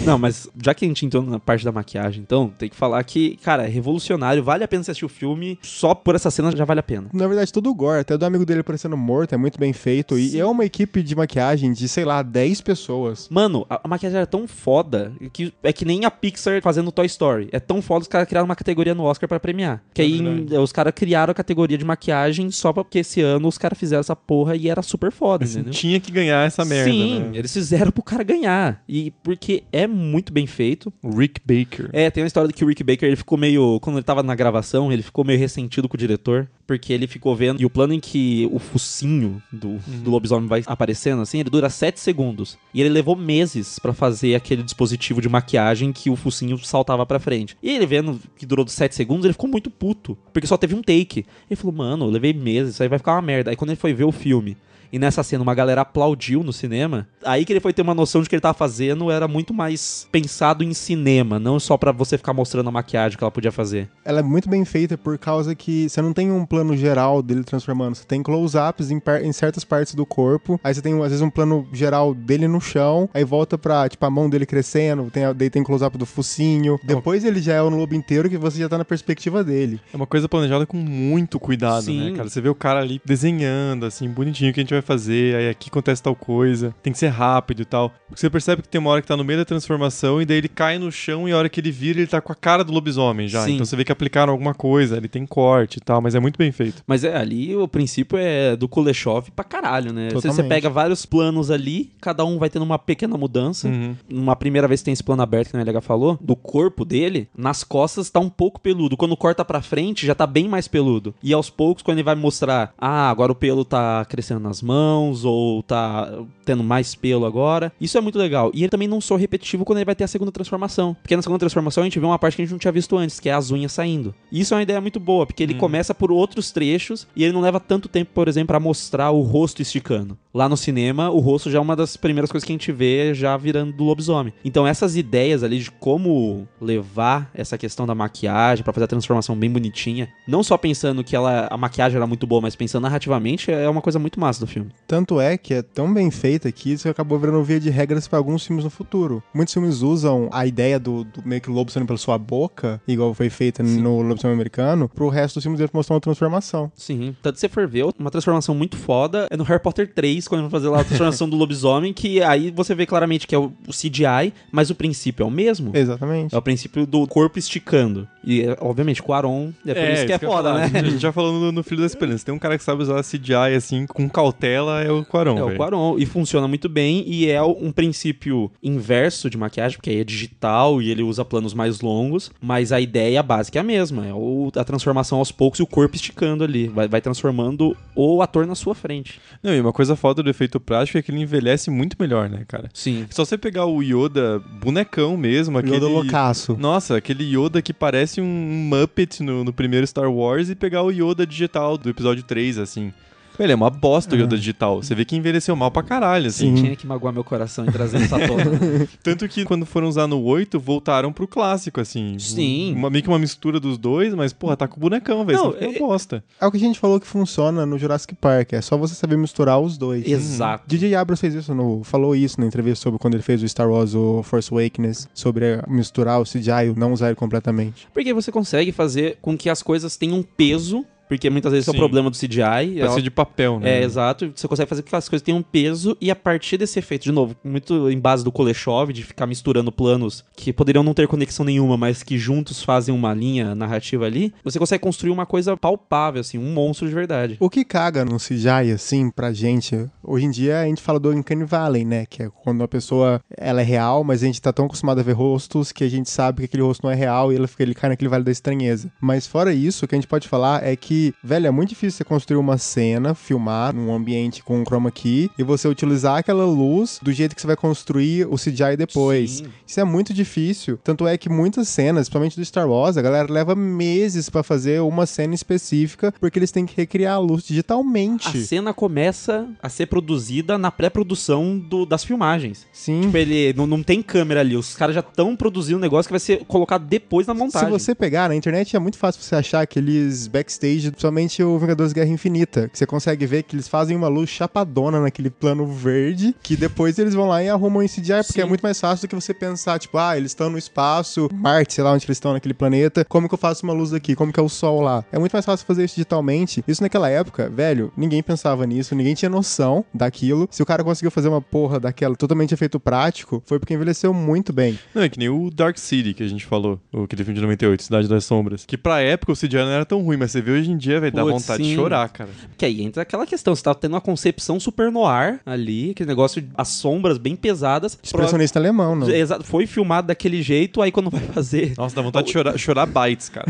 Não, mas já que a gente entrou na parte da maquiagem, então, tem que falar que, cara, é revolucionário. Vale a pena assistir o filme. Só por essa cena já vale a pena. Na verdade, todo o gore, até do amigo dele parecendo morto, é muito bem feito. E é uma equipe de maquiagem de, sei lá, 10 pessoas. Mano, a, a maquiagem era tão foda que é que nem a Pixar fazendo Toy Story. É tão foda os caras criaram uma categoria no Oscar pra premiar. Que É aí verdade. os caras criaram a categoria de maquiagem só porque esse ano ano os caras fizeram essa porra e era super foda, Assim, tinha que ganhar essa merda, Sim, né? eles fizeram pro cara ganhar. E porque é muito bem feito. Rick Baker. É, tem uma história de que o Rick Baker, ele ficou meio. Quando ele tava na gravação, ele ficou meio ressentido com o diretor. Porque ele ficou vendo. E o plano em que o focinho do, do lobisomem vai aparecendo, assim, ele dura 7 segundos. E ele levou meses pra fazer aquele dispositivo de maquiagem que o focinho saltava pra frente. E ele vendo que durou 7 segundos, ele ficou muito puto. Porque só teve um take. Ele falou, mano, eu levei meses, isso aí vai ficar uma merda. Aí quando ele foi ver o filme. E nessa cena uma galera aplaudiu no cinema. Aí que ele foi ter uma noção de que ele tava fazendo era muito mais pensado em cinema, não só pra você ficar mostrando a maquiagem que ela podia fazer. Ela é muito bem feita por causa que você não tem um plano geral dele transformando. Você tem close-ups em, em certas partes do corpo. Aí você tem, às vezes, um plano geral dele no chão. Aí volta pra, tipo, a mão dele crescendo. Tem, daí tem close-up do focinho. Depois ele já é no lobo inteiro que você já tá na perspectiva dele. É uma coisa planejada com muito cuidado, Sim. né, cara? Você vê o cara ali desenhando, assim, bonitinho o que a gente vai fazer, aí aqui acontece tal coisa, tem que ser rápido e tal. Porque você percebe que tem uma hora que tá no meio da transformação e daí ele cai no chão e a hora que ele vira, ele tá com a cara do lobisomem já. Sim. Então você vê que aplicaram alguma coisa, ele tem corte e tal, mas é muito bem feito. Mas é, ali o princípio é do Kuleshov pra caralho, né? Você, pega vários planos ali, cada um vai tendo uma pequena mudança. Uhum. Uma primeira vez que tem esse plano aberto, que a LH falou, do corpo dele, nas costas tá um pouco peludo. Quando corta pra frente, já tá bem mais peludo. E aos poucos, quando ele vai mostrar, ah, agora o pelo tá crescendo nas mãos, ou tá tendo mais pelo agora. Isso é muito legal. E ele também não sou repetitivo quando ele vai ter a segunda transformação. Porque na segunda transformação a gente vê uma parte que a gente não tinha visto antes, que é as unhas saindo. E isso é uma ideia muito boa, porque ele começa por outros trechos e ele não leva tanto tempo, por exemplo, pra mostrar o rosto esticando. Lá no cinema, o rosto já é uma das primeiras coisas que a gente vê já virando do lobisomem. Então essas ideias ali de como levar essa questão da maquiagem pra fazer a transformação bem bonitinha, não só pensando que ela a maquiagem era muito boa, mas pensando narrativamente, é uma coisa muito massa do filme. Tanto é que é tão bem feita que isso acabou virando via de regras pra alguns filmes no futuro. Muitos filmes usam a ideia do, do meio que o lobo saindo pela sua boca, igual foi feita no Lobisomem Americano, pro resto dos filmes eles mostrar uma transformação. Sim, tanto que você for ver, uma transformação muito foda é no Harry Potter 3, quando vão fazer lá a [LAUGHS] transformação do lobisomem, que aí você vê claramente que é o CGI, mas o princípio é o mesmo. Exatamente. É o princípio do corpo esticando. E, é, obviamente, com o Aron, é por isso que é foda, né? A gente já falou no, no Filho da Esperança. Tem um cara que sabe usar CGI assim, com cautela, é o Quaron. É o velho. Quaron, e funciona muito bem, e é um princípio inverso de maquiagem, porque aí é digital e ele usa planos mais longos, mas a ideia básica é a mesma, é o- a transformação aos poucos e o corpo esticando ali, vai, vai transformando o ator na sua frente. Não, e uma coisa foda do efeito prático é que ele envelhece muito melhor, né, cara? Sim. Só você pegar o Yoda bonecão mesmo, aquele... Yoda loucaço. Nossa, aquele Yoda que parece um Muppet no, no primeiro Star Wars e pegar o Yoda digital do episódio 3, assim. Ele é uma bosta o Yoda digital. Você vê que envelheceu mal pra caralho, assim. Sim. Tinha que magoar meu coração e trazer essa [LAUGHS] tona. Tanto que quando foram usar no 8, voltaram pro clássico, assim. Sim. Uma, meio que uma mistura dos dois, mas, porra, tá com o bonecão, velho. Não, é uma é- bosta. É o que a gente falou que funciona no Jurassic Park, é só você saber misturar os dois. Exato. DJ Abrams fez isso, no, falou isso na entrevista sobre quando ele fez o Star Wars, o Force Awakens, sobre misturar o CGI e não usar ele completamente. Porque você consegue fazer com que as coisas tenham peso, porque muitas vezes é o Sim. problema do CGI. Parece ela- de papel, né? É, exato. Você consegue fazer com que as coisas tenham peso e a partir desse efeito, de novo, muito em base do Kuleshov, de ficar misturando planos que poderiam não ter conexão nenhuma, mas que juntos fazem uma linha narrativa ali, você consegue construir uma coisa palpável, assim, um monstro de verdade. O que caga no CGI, assim, pra gente, hoje em dia a gente fala do Uncanny Valley, né? Que é quando a pessoa, ela é real, mas a gente tá tão acostumado a ver rostos que a gente sabe que aquele rosto não é real e ela fica, ele cai naquele vale da estranheza. Mas fora isso, o que a gente pode falar é que, velho, é muito difícil você construir uma cena, filmar num ambiente com um chroma key e você utilizar aquela luz do jeito que você vai construir o CGI depois. Sim. Isso é muito difícil. Tanto é que muitas cenas, principalmente do Star Wars, a galera leva meses pra fazer uma cena específica, porque eles têm que recriar a luz digitalmente. A cena começa a ser produzida na pré-produção das filmagens. Sim. Tipo, ele não, não tem câmera ali. Os caras já estão produzindo um negócio que vai ser colocado depois na montagem. Se você pegar na internet, é muito fácil você achar aqueles backstage, principalmente o Vingadores Guerra Infinita, que você consegue ver que eles fazem uma luz chapadona naquele plano verde, que depois eles vão lá e arrumam em CGI, porque Sim. é muito mais fácil do que você pensar, tipo, ah, eles estão no espaço, Marte, sei lá onde eles estão naquele planeta, como que eu faço uma luz aqui, como que é o Sol lá. É muito mais fácil fazer isso digitalmente. Isso naquela época, velho, ninguém pensava nisso, ninguém tinha noção daquilo. Se o cara conseguiu fazer uma porra daquela totalmente efeito prático, foi porque envelheceu muito bem. Não, é que nem o Dark City que a gente falou, o aquele filme de 98, Cidade das Sombras. Que pra época o CGI não era tão ruim, mas você vê hoje em em dia, velho, dá Putz, vontade de sim. chorar, cara. Que aí entra aquela questão, você tá tendo uma concepção super noir ali, aquele negócio, as sombras bem pesadas. Expressionista alemão, não. Exato, foi filmado daquele jeito, aí quando vai fazer. Nossa, dá vontade de chorar, [LAUGHS] chorar bytes, cara.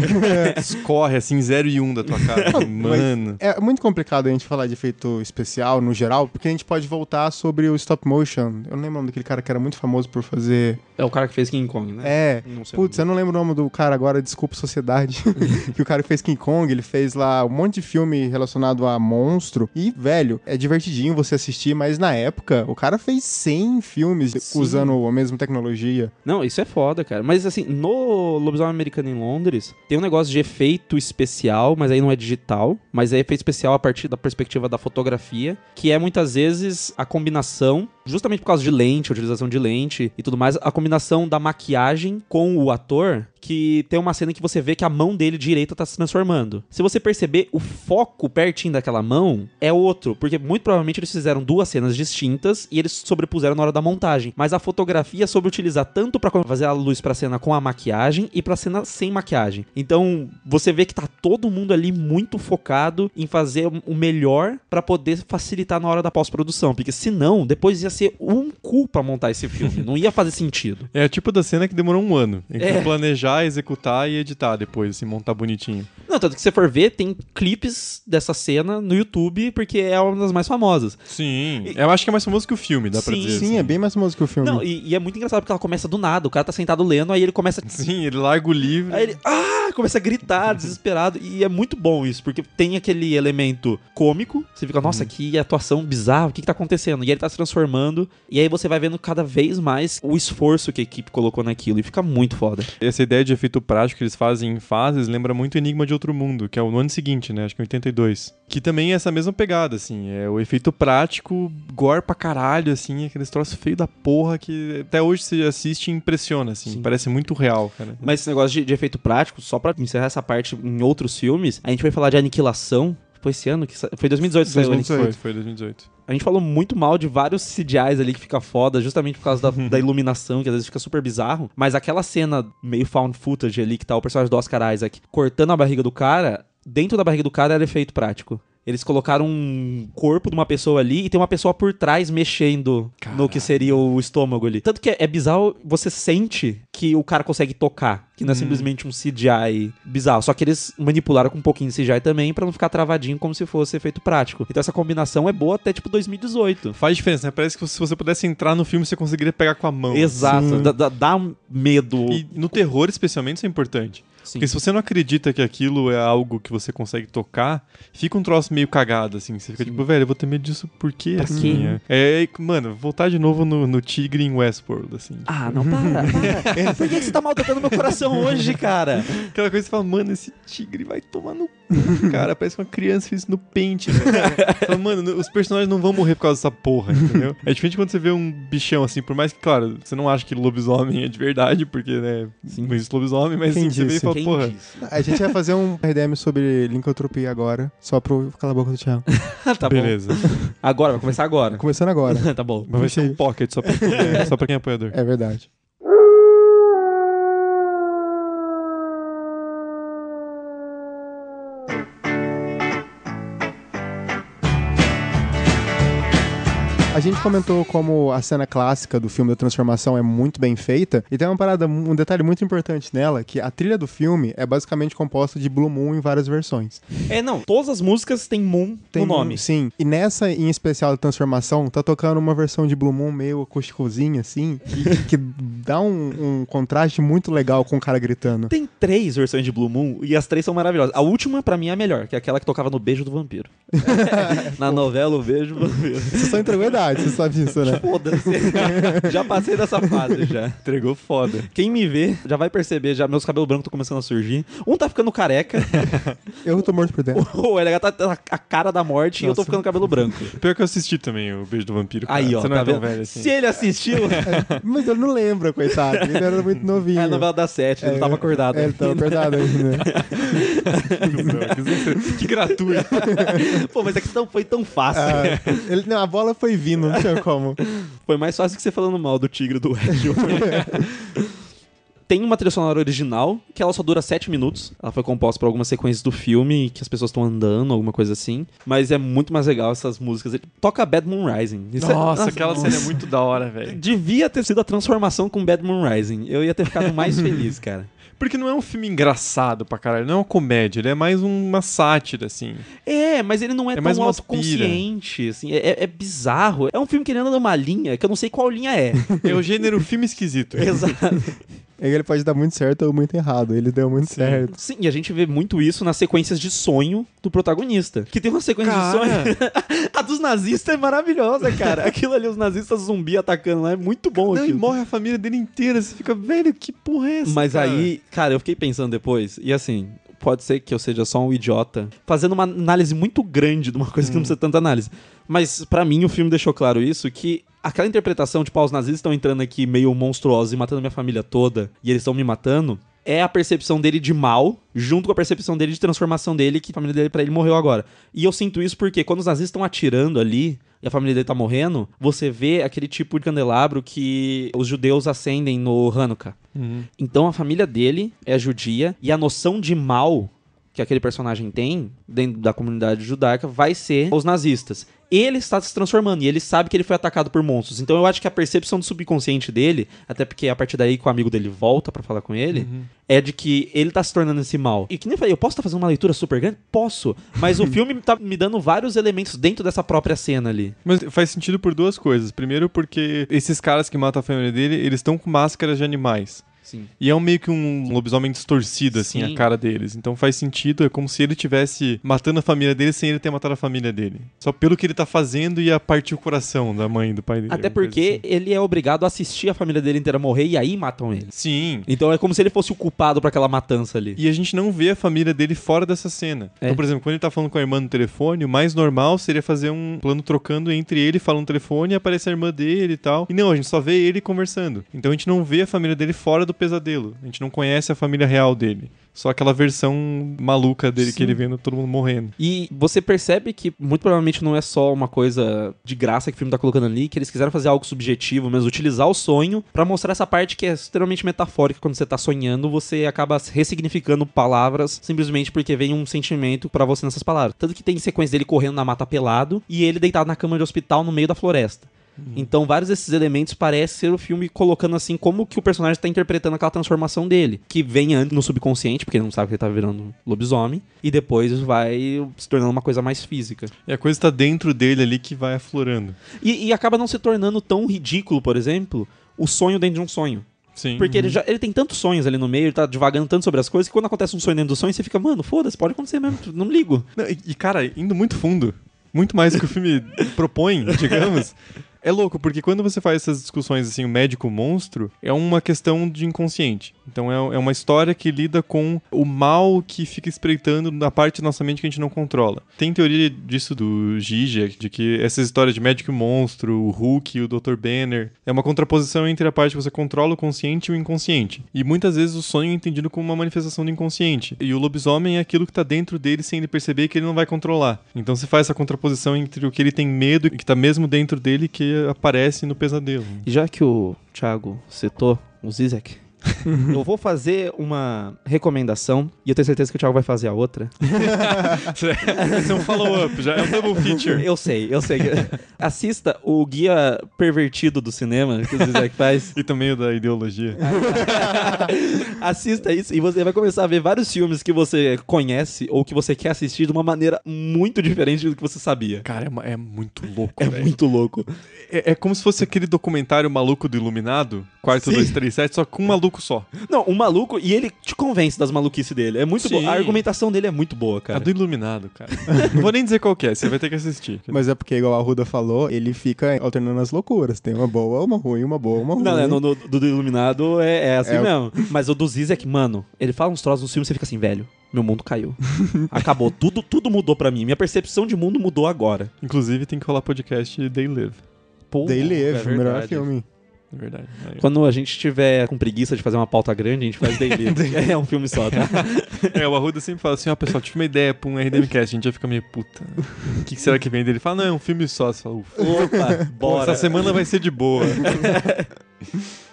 Escorre assim, 0 e 1 um da tua cara. Mano. É muito complicado a gente falar de efeito especial no geral, porque a gente pode voltar sobre o stop motion. Eu não lembro o nome daquele cara que era muito famoso por fazer. É o cara que fez King Kong, né? É. Não sei Putz, eu não lembro o nome do cara agora, desculpa, sociedade. [LAUGHS] que o cara que fez King Kong, ele fez lá um monte de filme relacionado a monstro. E, velho, é divertidinho você assistir, mas na época, o cara fez 100 filmes Sim. usando a mesma tecnologia. Não, isso é foda, cara. Mas assim, no Lobisomem Americano em Londres, tem um negócio de efeito especial, mas aí não é digital, mas é efeito especial a partir da perspectiva da fotografia, que é muitas vezes a combinação, justamente por causa de lente, utilização de lente e tudo mais, a combinação da maquiagem com o ator, que tem uma cena que você vê que a mão dele direita tá se transformando. Se você perceber, o foco pertinho daquela mão é outro, porque muito provavelmente eles fizeram duas cenas distintas e eles sobrepuseram na hora da montagem. Mas a fotografia soube utilizar tanto pra fazer a luz pra cena com a maquiagem e pra cena sem maquiagem. Então, você vê que tá todo mundo ali muito focado em fazer o melhor pra poder facilitar na hora da pós-produção, porque senão depois ia ser um cu pra montar esse filme, não ia fazer sentido. [LAUGHS] É o tipo da cena que demorou um ano. Entre É. planejar, executar e editar depois, assim, montar bonitinho. Não, tanto que se você for ver, tem clipes dessa cena no YouTube, porque é uma das mais famosas. Sim. Eu acho que é mais famoso que o filme, dá pra Sim, dizer. Sim, assim. é bem mais famoso que o filme. Não, e, e é muito engraçado porque ela começa do nada. O cara tá sentado lendo, aí ele começa. Sim, ele larga o livro. Aí ele. Ah! Começa a gritar, [LAUGHS] desesperado. E é muito bom isso, porque tem aquele elemento cômico. Você fica, nossa, que atuação bizarra, o que, que tá acontecendo? E ele tá se transformando. E aí você vai vendo cada vez mais o esforço que a equipe colocou naquilo. E fica muito foda. Essa ideia de efeito prático que eles fazem em fases lembra muito Enigma de Outro Mundo, que é o no ano seguinte, né? Acho que em 82. Que também é essa mesma pegada, assim. É o efeito prático, gore pra caralho, assim. Aqueles troços feios da porra que até hoje você assiste e impressiona, assim. Sim. Parece muito real, cara. Mas esse negócio de, de efeito prático, só pra encerrar essa parte em outros filmes, a gente vai falar de aniquilação. Foi esse ano que sa... Foi 2018 que saiu 2018. Foi, foi 2018. A gente falou muito mal de vários CGIs ali que fica foda, justamente por causa da, da iluminação, que às vezes fica super bizarro. Mas aquela cena meio found footage ali, que tá o personagem do Oscar Isaac cortando a barriga do cara, dentro da barriga do cara era efeito prático. Eles colocaram um corpo de uma pessoa ali e tem uma pessoa por trás mexendo no que seria o estômago ali. Tanto que é, é bizarro, você sente que o cara consegue tocar, que não é simplesmente um CGI bizarro. Só que eles manipularam com um pouquinho de CGI também pra não ficar travadinho como se fosse efeito prático. Então essa combinação é boa até tipo 2018. Faz diferença, né? Parece que se você pudesse entrar no filme, você conseguiria pegar com a mão. Exato, dá, dá- medo. E no terror, especialmente, isso é importante. Sim. Porque se você não acredita que aquilo é algo que você consegue tocar, fica um troço meio cagado, assim. Você fica tipo, velho, eu vou ter medo disso por quê? Assim? É, é, mano, voltar de novo no, no Tigre em Westworld, assim. Ah, não, para, para. [LAUGHS] Por que você tá maltratando meu coração hoje, cara? Aquela coisa que você fala, mano, esse tigre vai tomar no cu, [LAUGHS] cara. Parece que uma criança fez no pente, fala, mano, os personagens não vão morrer por causa dessa porra, entendeu? É diferente quando você vê um bichão assim, por mais que, claro, você não acha que lobisomem é de verdade, porque, né, não existe lobisomem, mas assim, você vê e fala, Quem porra. A gente vai fazer um RDM sobre lincotropia agora, só pro calar a boca do Thiago. [LAUGHS] tá beleza. bom. Agora, vai começar agora. Começando agora. [LAUGHS] tá bom. Mas vai ser um pocket só pra, só pra quem é apoiador. É verdade. A gente comentou como a cena clássica do filme da transformação é muito bem feita, e tem uma parada, um detalhe muito importante nela, que a trilha do filme é basicamente composta de Blue Moon em várias versões. É, não, todas as músicas têm Moon Tem no nome. um- sim. E nessa em especial da transformação, tá tocando uma versão de Blue Moon meio acústicozinha, assim, que, [LAUGHS] que dá um, um contraste muito legal com o cara gritando. Tem três versões de Blue Moon e as três são maravilhosas. A última, pra mim, é a melhor, que é aquela que tocava no Beijo do Vampiro. [LAUGHS] [LAUGHS] Na novela O Beijo do Vampiro. Você só entregou a idade, você sabe disso, né? Foda-se. [LAUGHS] já passei dessa fase já. Entregou foda. Quem me vê já vai perceber, já meus cabelos brancos estão começando a surgir. Um tá ficando careca, [LAUGHS] Eu tô morto por dentro. o LH tá tendo a cara da morte e eu tô Nossa. ficando cabelo branco. Pior que eu assisti também o Beijo do Vampiro. Cara. Aí, ó, Você não tá é tão velho assim. Se ele assistiu, [LAUGHS] Mas eu não lembro, coitado. Ele era muito novinho. é a novela das sete, ele É, tava acordado. É, ele tava acordado ainda. que gratuito. Pô, mas a questão foi tão fácil. Ah, ele, não, a bola foi vindo, não tinha como. [LAUGHS] Foi mais fácil que você falando mal do tigre do Ed. [LAUGHS] Tem uma trilha sonora original, que ela só dura 7 minutos. Ela foi composta por algumas sequências do filme, que as pessoas estão andando, alguma coisa assim. Mas é muito mais legal essas músicas. Ele toca Bad Moon Rising. Isso é- Nossa, aquela cena é muito da hora, velho. Devia ter sido a transformação com Bad Moon Rising. Eu ia ter ficado mais [LAUGHS] feliz, cara. Porque não é um filme engraçado pra caralho, não é uma comédia, ele é mais uma sátira, assim. É, mas ele não é, é tão autoconsciente, assim, é, é, é, bizarro. É um filme que ele anda numa linha que eu não sei qual linha é. [LAUGHS] É o gênero filme esquisito. Exato. É ele pode dar muito certo ou muito errado. Ele deu muito Sim. certo. Sim, e a gente vê muito isso nas sequências de sonho do protagonista. Que tem uma sequência cara. de sonho. [LAUGHS] a dos nazistas é maravilhosa, cara. [LAUGHS] Aquilo ali, os nazistas zumbi atacando lá, é muito bom. Não, aquilo. e morre a família dele inteira. Você fica, velho, que porra é essa? Mas cara? aí, cara, eu fiquei pensando depois. E assim, pode ser que eu seja só um idiota, fazendo uma análise muito grande de uma coisa hum. que não hum. precisa tanta análise. Mas para mim o filme deixou claro isso que aquela interpretação de tipo, ah, os nazistas estão entrando aqui meio monstruosos e matando minha família toda e eles estão me matando, é a percepção dele de mal, junto com a percepção dele de transformação dele, que a família dele para ele morreu agora. E eu sinto isso porque quando os nazis estão atirando ali, e a família dele tá morrendo, você vê aquele tipo de candelabro que os judeus acendem no Hanukkah. Uhum. Então a família dele é judia, e a noção de mal que aquele personagem tem dentro da comunidade judaica vai ser os nazistas. Ele está se transformando e ele sabe que ele foi atacado por monstros. Então eu acho que a percepção do subconsciente dele, até porque a partir daí que o amigo dele volta para falar com ele, uhum. é de que ele tá se tornando esse mal. E que nem eu falei, eu posso estar tá fazendo uma leitura super grande? Posso. Mas o [LAUGHS] filme tá me dando vários elementos dentro dessa própria cena ali. Mas faz sentido por duas coisas. Primeiro, porque esses caras que matam a família dele, eles estão com máscaras de animais. Sim. E é um, meio que um lobisomem distorcido, assim, Sim. a cara deles. Então faz sentido, é como se ele tivesse matando a família dele sem ele ter matado a família dele. Só pelo que ele tá fazendo ia partir o coração da mãe e do pai dele. Até porque assim. ele é obrigado a assistir a família dele inteira morrer e aí matam ele. Sim. Então é como se ele fosse o culpado para aquela matança ali. E a gente não vê a família dele fora dessa cena. É. Então, por exemplo, quando ele tá falando com a irmã no telefone, o mais normal seria fazer um plano trocando entre ele falando no telefone e aparece a irmã dele e tal. E não, a gente só vê ele conversando. Então a gente não vê a família dele fora do Pesadelo. A gente não conhece a família real dele. Só aquela versão maluca dele Sim. que ele vendo todo mundo morrendo. E você percebe que muito provavelmente não é só uma coisa de graça que o filme tá colocando ali, que eles quiseram fazer algo subjetivo, mas utilizar o sonho para mostrar essa parte que é extremamente metafórica quando você tá sonhando, você acaba ressignificando palavras simplesmente porque vem um sentimento para você nessas palavras. Tanto que tem sequência dele correndo na mata pelado e ele deitado na cama de hospital no meio da floresta. Então, vários desses elementos parecem ser o filme colocando assim como que o personagem está interpretando aquela transformação dele, que vem antes no subconsciente, porque ele não sabe que ele está virando lobisomem, e depois vai se tornando uma coisa mais física. E a coisa está dentro dele ali que vai aflorando. E, e acaba não se tornando tão ridículo, por exemplo, o sonho dentro de um sonho. Sim. Porque uhum. ele, já, ele tem tantos sonhos ali no meio, ele tá divagando tanto sobre as coisas, que quando acontece um sonho dentro do sonho, você fica, mano, foda-se, pode acontecer mesmo, não ligo. Não, e, e, cara, indo muito fundo, muito mais do que o filme [LAUGHS] propõe, digamos, é louco, porque quando você faz essas discussões assim, o médico monstro, é uma questão de inconsciente. Então é, é uma história que lida com o mal que fica espreitando na parte da nossa mente que a gente não controla. Tem teoria disso do Zizek, de que essas histórias de médico monstro, o Hulk e o Dr. Banner, é uma contraposição entre a parte que você controla o consciente e o inconsciente. E muitas vezes o sonho é entendido como uma manifestação do inconsciente. E o lobisomem é aquilo que está dentro dele sem ele perceber que ele não vai controlar. Então você faz essa contraposição entre o que ele tem medo e que está mesmo dentro dele, que aparece no pesadelo. E já que o Thiago citou o Zizek, Uhum. eu vou fazer uma recomendação e eu tenho certeza que o Thiago vai fazer a outra. Esse é um follow-up, já é um double feature. Eu sei, eu sei. [LAUGHS] Assista o guia pervertido do cinema que o Zizek faz. e também o da ideologia. [LAUGHS] Assista isso e você vai começar a ver vários filmes que você conhece ou que você quer assistir de uma maneira muito diferente do que você sabia. Cara, é, é muito louco. [LAUGHS] É véio. muito louco. É, é, como se fosse aquele documentário maluco do Iluminado, quarto Sim. 237, só com um maluco maluco só. Não, um maluco e ele te convence das maluquices dele. É muito boa. A argumentação dele é muito boa, cara. A do Iluminado, cara. [LAUGHS] não vou nem dizer qual é, você vai ter que assistir. Mas é porque, igual a Ruda falou, ele fica alternando as loucuras. Tem uma boa, uma ruim, uma boa, uma ruim. Não, é, no, no, do, do Iluminado é, é assim é mesmo. O... Mas o do Ziz é que, mano, ele fala uns troços no filme e você fica assim, velho meu mundo caiu. [LAUGHS] Acabou. tudo, tudo mudou para mim. Minha percepção de mundo mudou agora. Inclusive, tem que rolar podcast Day Live. Pô, Day Live, é melhor filme. É verdade. É. Quando a gente tiver com preguiça de fazer uma pauta grande, a gente faz daily. [LAUGHS] é um filme só, tá? é, o Arruda sempre fala assim, ó, oh, pessoal, tive uma ideia pra um RDMcast, a gente já fica meio puta. O que, que, será que vem dele? Ele fala, não, é um filme só. Você fala, ufa. Opa, bora. Essa semana vai ser de boa. [LAUGHS]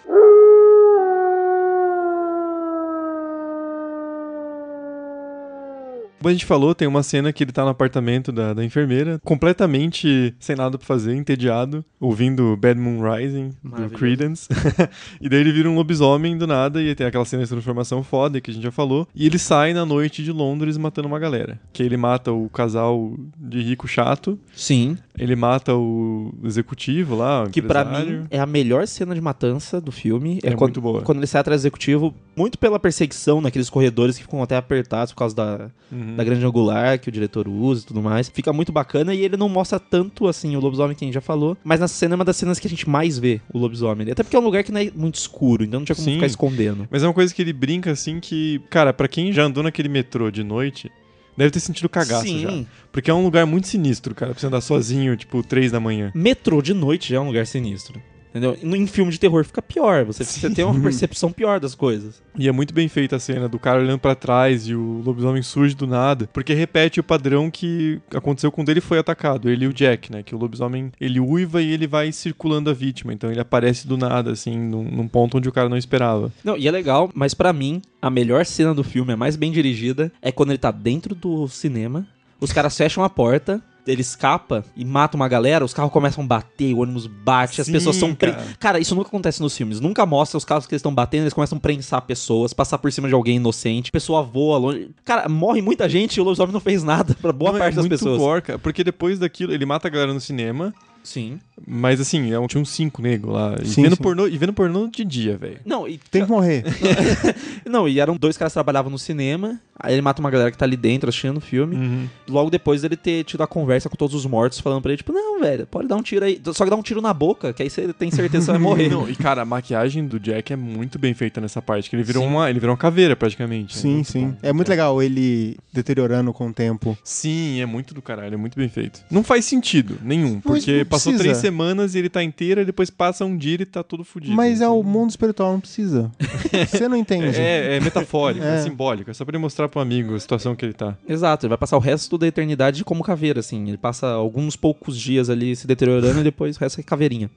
Como a gente falou, tem uma cena que ele tá no apartamento da, da enfermeira, completamente sem nada pra fazer, entediado, ouvindo Bad Moon Rising do. Creedence. [LAUGHS] e daí ele vira um lobisomem do nada e tem aquela cena de transformação foda que a gente já falou. E ele sai na noite de Londres matando uma galera. Que ele mata o casal de rico chato, Sim, ele mata o executivo lá, o que pra empresário. mim é a melhor cena de matança do filme. É quando, muito boa. Quando ele sai atrás do executivo, muito pela perseguição naqueles corredores que ficam até apertados por causa da, Uhum. da grande angular que o diretor usa e tudo mais. Fica muito bacana e ele não mostra tanto assim o lobisomem que a gente já falou, mas nessa cena é uma das cenas que a gente mais vê o lobisomem. Até porque é um lugar que não é muito escuro, então não tinha como Sim. ficar escondendo. Mas é uma coisa que ele brinca assim que, cara, pra quem já andou naquele metrô de noite, deve ter sentido cagaço Sim. já. Porque é um lugar muito sinistro, cara, pra você andar sozinho, tipo, três da manhã. Metrô de noite já é um lugar sinistro. Entendeu? Em filme de terror fica pior. Você, você tem uma percepção pior das coisas. E é muito bem feita a cena do cara olhando pra trás e o lobisomem surge do nada, porque repete o padrão que aconteceu quando ele foi atacado, ele e o Jack, né? Que o lobisomem ele uiva e ele vai circulando a vítima, então ele aparece do nada, assim, num, num ponto onde o cara não esperava. Não, e é legal, mas pra mim, a melhor cena do filme, a mais bem dirigida, é quando ele tá dentro do cinema, os caras fecham a porta, ele escapa e mata uma galera, os carros começam a bater, o ônibus bate, as Sim, pessoas são pre... cara. cara. isso nunca acontece nos filmes. Nunca mostra os carros que eles estão batendo, eles começam a prensar pessoas, passar por cima de alguém inocente, pessoa voa longe. Cara, morre muita gente e o lobisomem não fez nada pra boa Não, parte é das pessoas. gore, cara, porque depois daquilo, ele mata a galera no cinema, Sim. Mas assim, é um- tinha uns cinco negros lá, e, Sim, vendo sim. pornô, e vendo pornô de dia, velho. Não, e Tem que morrer. [LAUGHS] não, e eram dois caras que trabalhavam no cinema, aí ele mata uma galera que tá ali dentro assistindo o filme. Uhum. logo depois dele ter tido a conversa com todos os mortos, falando pra ele, tipo, não, velho, pode dar um tiro aí. Só que dá um tiro na boca, que aí você tem certeza que você vai morrer. Não, e cara, a maquiagem do Jack é muito bem feita nessa parte, que ele virou Sim. uma, ele virou uma caveira praticamente. É Sim, muito sim. bom. É muito legal ele deteriorando com o tempo. Sim, é muito do caralho, é muito bem feito. Não faz sentido nenhum, porque passou três semanas e ele tá inteiro, e depois passa um dia e tá todo fudido. Mas é o mundo espiritual, não precisa. [LAUGHS] Você não entende. É, é metafórico, é. É. simbólico, é só pra ele mostrar pro amigo a situação que ele tá. Exato, ele vai passar o resto da eternidade como caveira, assim. Ele passa alguns poucos dias ali se deteriorando e depois o resto é caveirinha.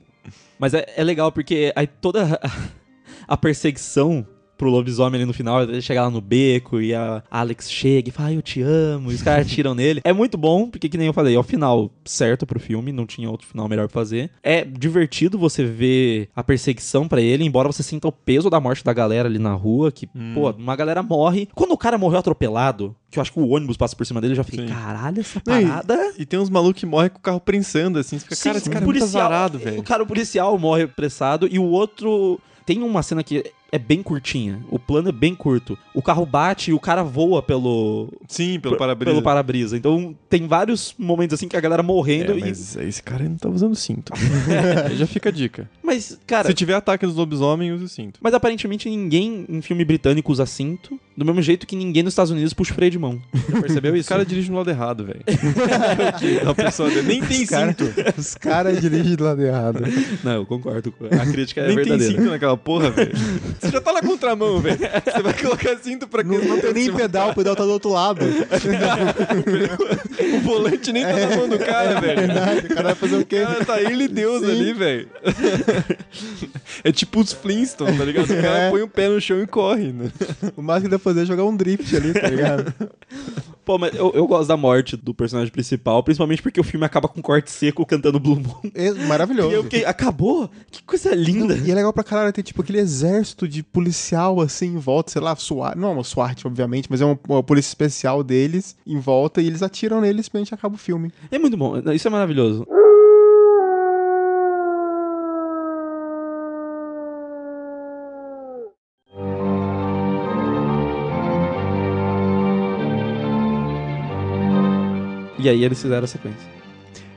Mas é, é legal porque aí toda a perseguição pro lobisomem ali no final, ele chegar lá no beco e a Alex chega e fala, ai, eu te amo, e os caras atiram [LAUGHS] nele. É muito bom, porque que nem eu falei, é o final certo pro filme, não tinha outro final melhor pra fazer. É divertido você ver a perseguição pra ele, embora você sinta o peso da morte da galera ali na rua, que, pô, uma galera morre. Quando o cara morreu atropelado, que eu acho que o ônibus passa por cima dele, eu já fiquei, Sim. caralho, essa Não, e- parada... E tem uns malucos que morrem com o carro prensando, assim. Você fica, cara, esse Sim, cara o é muito azarado, O velho. cara, o policial morre apressado e o outro. Tem uma cena que é bem curtinha. O plano é bem curto. O carro bate e o cara voa pelo. Sim, pelo para-brisa. Pelo para-brisa. Então tem vários momentos assim que a galera morrendo. É, e- mas esse cara não tá usando cinto. [LAUGHS] Aí já fica a dica. mas, cara. Se tiver ataque dos lobisomens, use o cinto. Mas aparentemente ninguém em filme britânico usa cinto. Do mesmo jeito que ninguém nos Estados Unidos puxa o freio de mão. [LAUGHS] Já percebeu O isso? cara dirige no lado errado, velho. [LAUGHS] Uma pessoa dele. Nem tem Os cara- cinto. Os caras dirigem do lado errado. Não, eu concordo. com- A crítica é Nem tem verdadeira. cinto naquela porra, velho. Você já tá na contramão, velho. Você vai colocar cinto pra Não, não tem nem pedal, o pedal tá do outro lado. [LAUGHS] O volante nem tá na mão do cara, velho. Verdade, o cara vai fazer o O quê? cara tá ele e Deus Sim. ali, velho. É tipo os Flintstones, tá ligado? O cara É. põe o pé no chão e corre, né? O máximo que dá pra fazer é jogar um drift ali, tá ligado? [LAUGHS] Pô, mas eu, eu gosto da morte do personagem principal, principalmente porque o filme acaba com um corte seco cantando Blue Moon. É maravilhoso. E eu fiquei, acabou? Que coisa linda. E é legal pra caralho ter, tipo, aquele exército de policial, assim, em volta, sei lá, SWAT. Não é uma SWAT, obviamente, mas é uma, uma polícia especial deles em volta e eles atiram neles e simplesmente acaba o filme. É muito bom, isso é maravilhoso. E aí eles fizeram a sequência.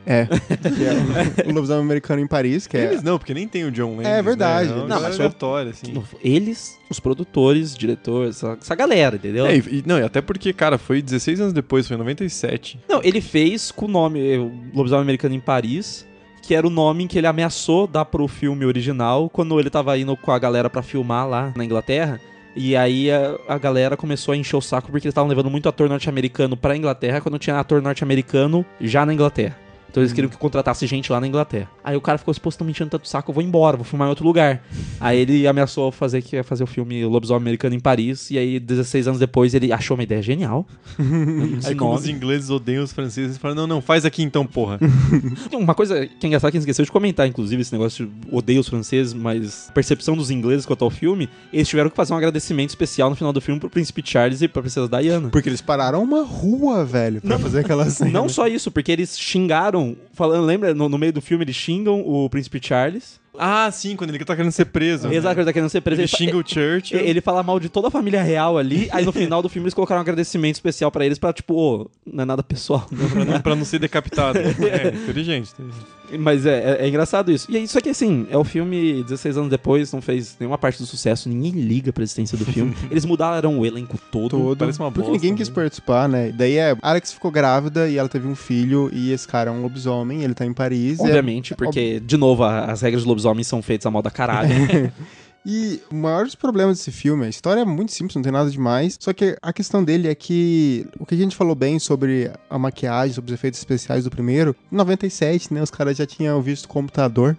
É. [LAUGHS] que é o, o lobisomem americano em Paris, que é. Eles não, porque nem tem o John Landis, É verdade. Né? Não, Não, mas mas foi- aleatório, assim. Eles, os produtores, diretores, essa, essa galera, entendeu? É, e, não, e até porque, cara, foi 16 anos depois, foi em 97. Não, ele fez com o nome eh, o Lobisomem Americano em Paris, que era o nome que ele ameaçou dar pro filme original quando ele tava indo com a galera pra filmar lá na Inglaterra. E aí a, a galera começou a encher o saco porque eles estavam levando muito ator norte-americano pra Inglaterra quando tinha ator norte-americano já na Inglaterra. Então eles queriam que contratasse gente lá na Inglaterra. Aí o cara ficou se postando mentindo tanto saco, eu vou embora, vou filmar em outro lugar. Aí ele ameaçou fazer que ia fazer o filme Lobisomem Americano em Paris, e aí 16 anos depois ele achou uma ideia genial. [LAUGHS] Aí como os ingleses odeiam os franceses, eles falam, não, não, faz aqui então, porra. [LAUGHS] Uma coisa que é engraçada que esqueceu de comentar, inclusive, esse negócio de odeio os franceses, mas percepção dos ingleses quanto ao filme, eles tiveram que fazer um agradecimento especial no final do filme pro Príncipe Charles e pra Princesa Diana. Porque eles pararam uma rua, velho, pra fazer aquela cena. Não só isso, porque eles xingaram, falando, lembra, no, no meio do filme eles xingam o Príncipe Charles. ah, sim, quando ele tá querendo ser preso. né? Exato, ele tá querendo ser preso. Ele fa- xinga o Church. Ele ele fala mal de toda a família real ali, aí no final do filme eles colocaram um agradecimento especial pra eles pra, tipo, ô, não é nada pessoal. [LAUGHS] pra, não, pra não ser decapitado. [LAUGHS] é, inteligente. inteligente. Mas é, é, é engraçado isso. E é isso aqui, assim, é o filme 16 anos depois, não fez nenhuma parte do sucesso, ninguém liga pra existência do filme. [LAUGHS] Eles mudaram o elenco todo. todo. Parece uma porque bosta, ninguém né? quis participar, né? Daí é, Alex ficou grávida e ela teve um filho e esse cara é um lobisomem, ele tá em Paris. é- Obviamente, porque, de novo, as regras de lobisomem são feitas a moda caralho. [LAUGHS] E o maior dos problemas desse filme, a história é muito simples, não tem nada demais. Só que a questão dele é que o que a gente falou bem sobre a maquiagem, sobre os efeitos especiais do primeiro, em 97, né? Os caras já tinham visto o computador.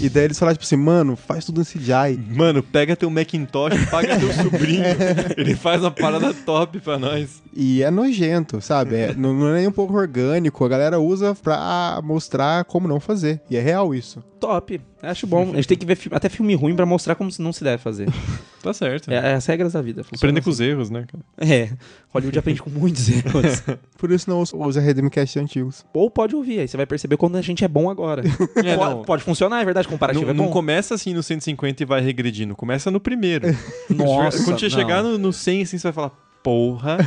E daí eles falaram, tipo assim, mano, faz tudo em CGI. Mano, pega teu Macintosh, paga teu [LAUGHS] sobrinho. Ele faz uma parada top pra nós. E é nojento, sabe? É- não, não é nem um pouco orgânico. A galera usa pra mostrar como não fazer. E é real isso. Top. Acho bom. A gente tem que ver fi- até filme ruim pra mostrar como não se deve fazer. [LAUGHS] Tá certo. É, é as regras da vida. Aprender com assim. os erros, né, cara? É. Hollywood aprende com muitos [LAUGHS] erros. Por isso não usa- usa Redemcast antigos. Ou pode ouvir, aí você vai perceber quando a gente é bom agora. [LAUGHS] É, pode, não. pode funcionar, é verdade, comparativo Não, é não bom. começa assim no 150 e vai regredindo. Começa no primeiro. Nossa, Quando você não. chegar no, no 100, assim, você vai falar, porra.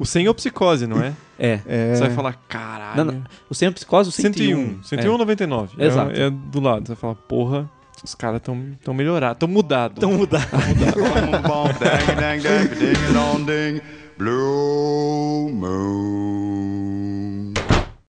O 100 é o psicose, não é? É. É... Você vai falar, caralho. Não, não. O 100 é psicose, o 101. 101. 101 99. É, Exato. É, do lado. Você vai falar, porra, os caras tão, tão melhorados, tão mudados. Dong, ding. Blue moon.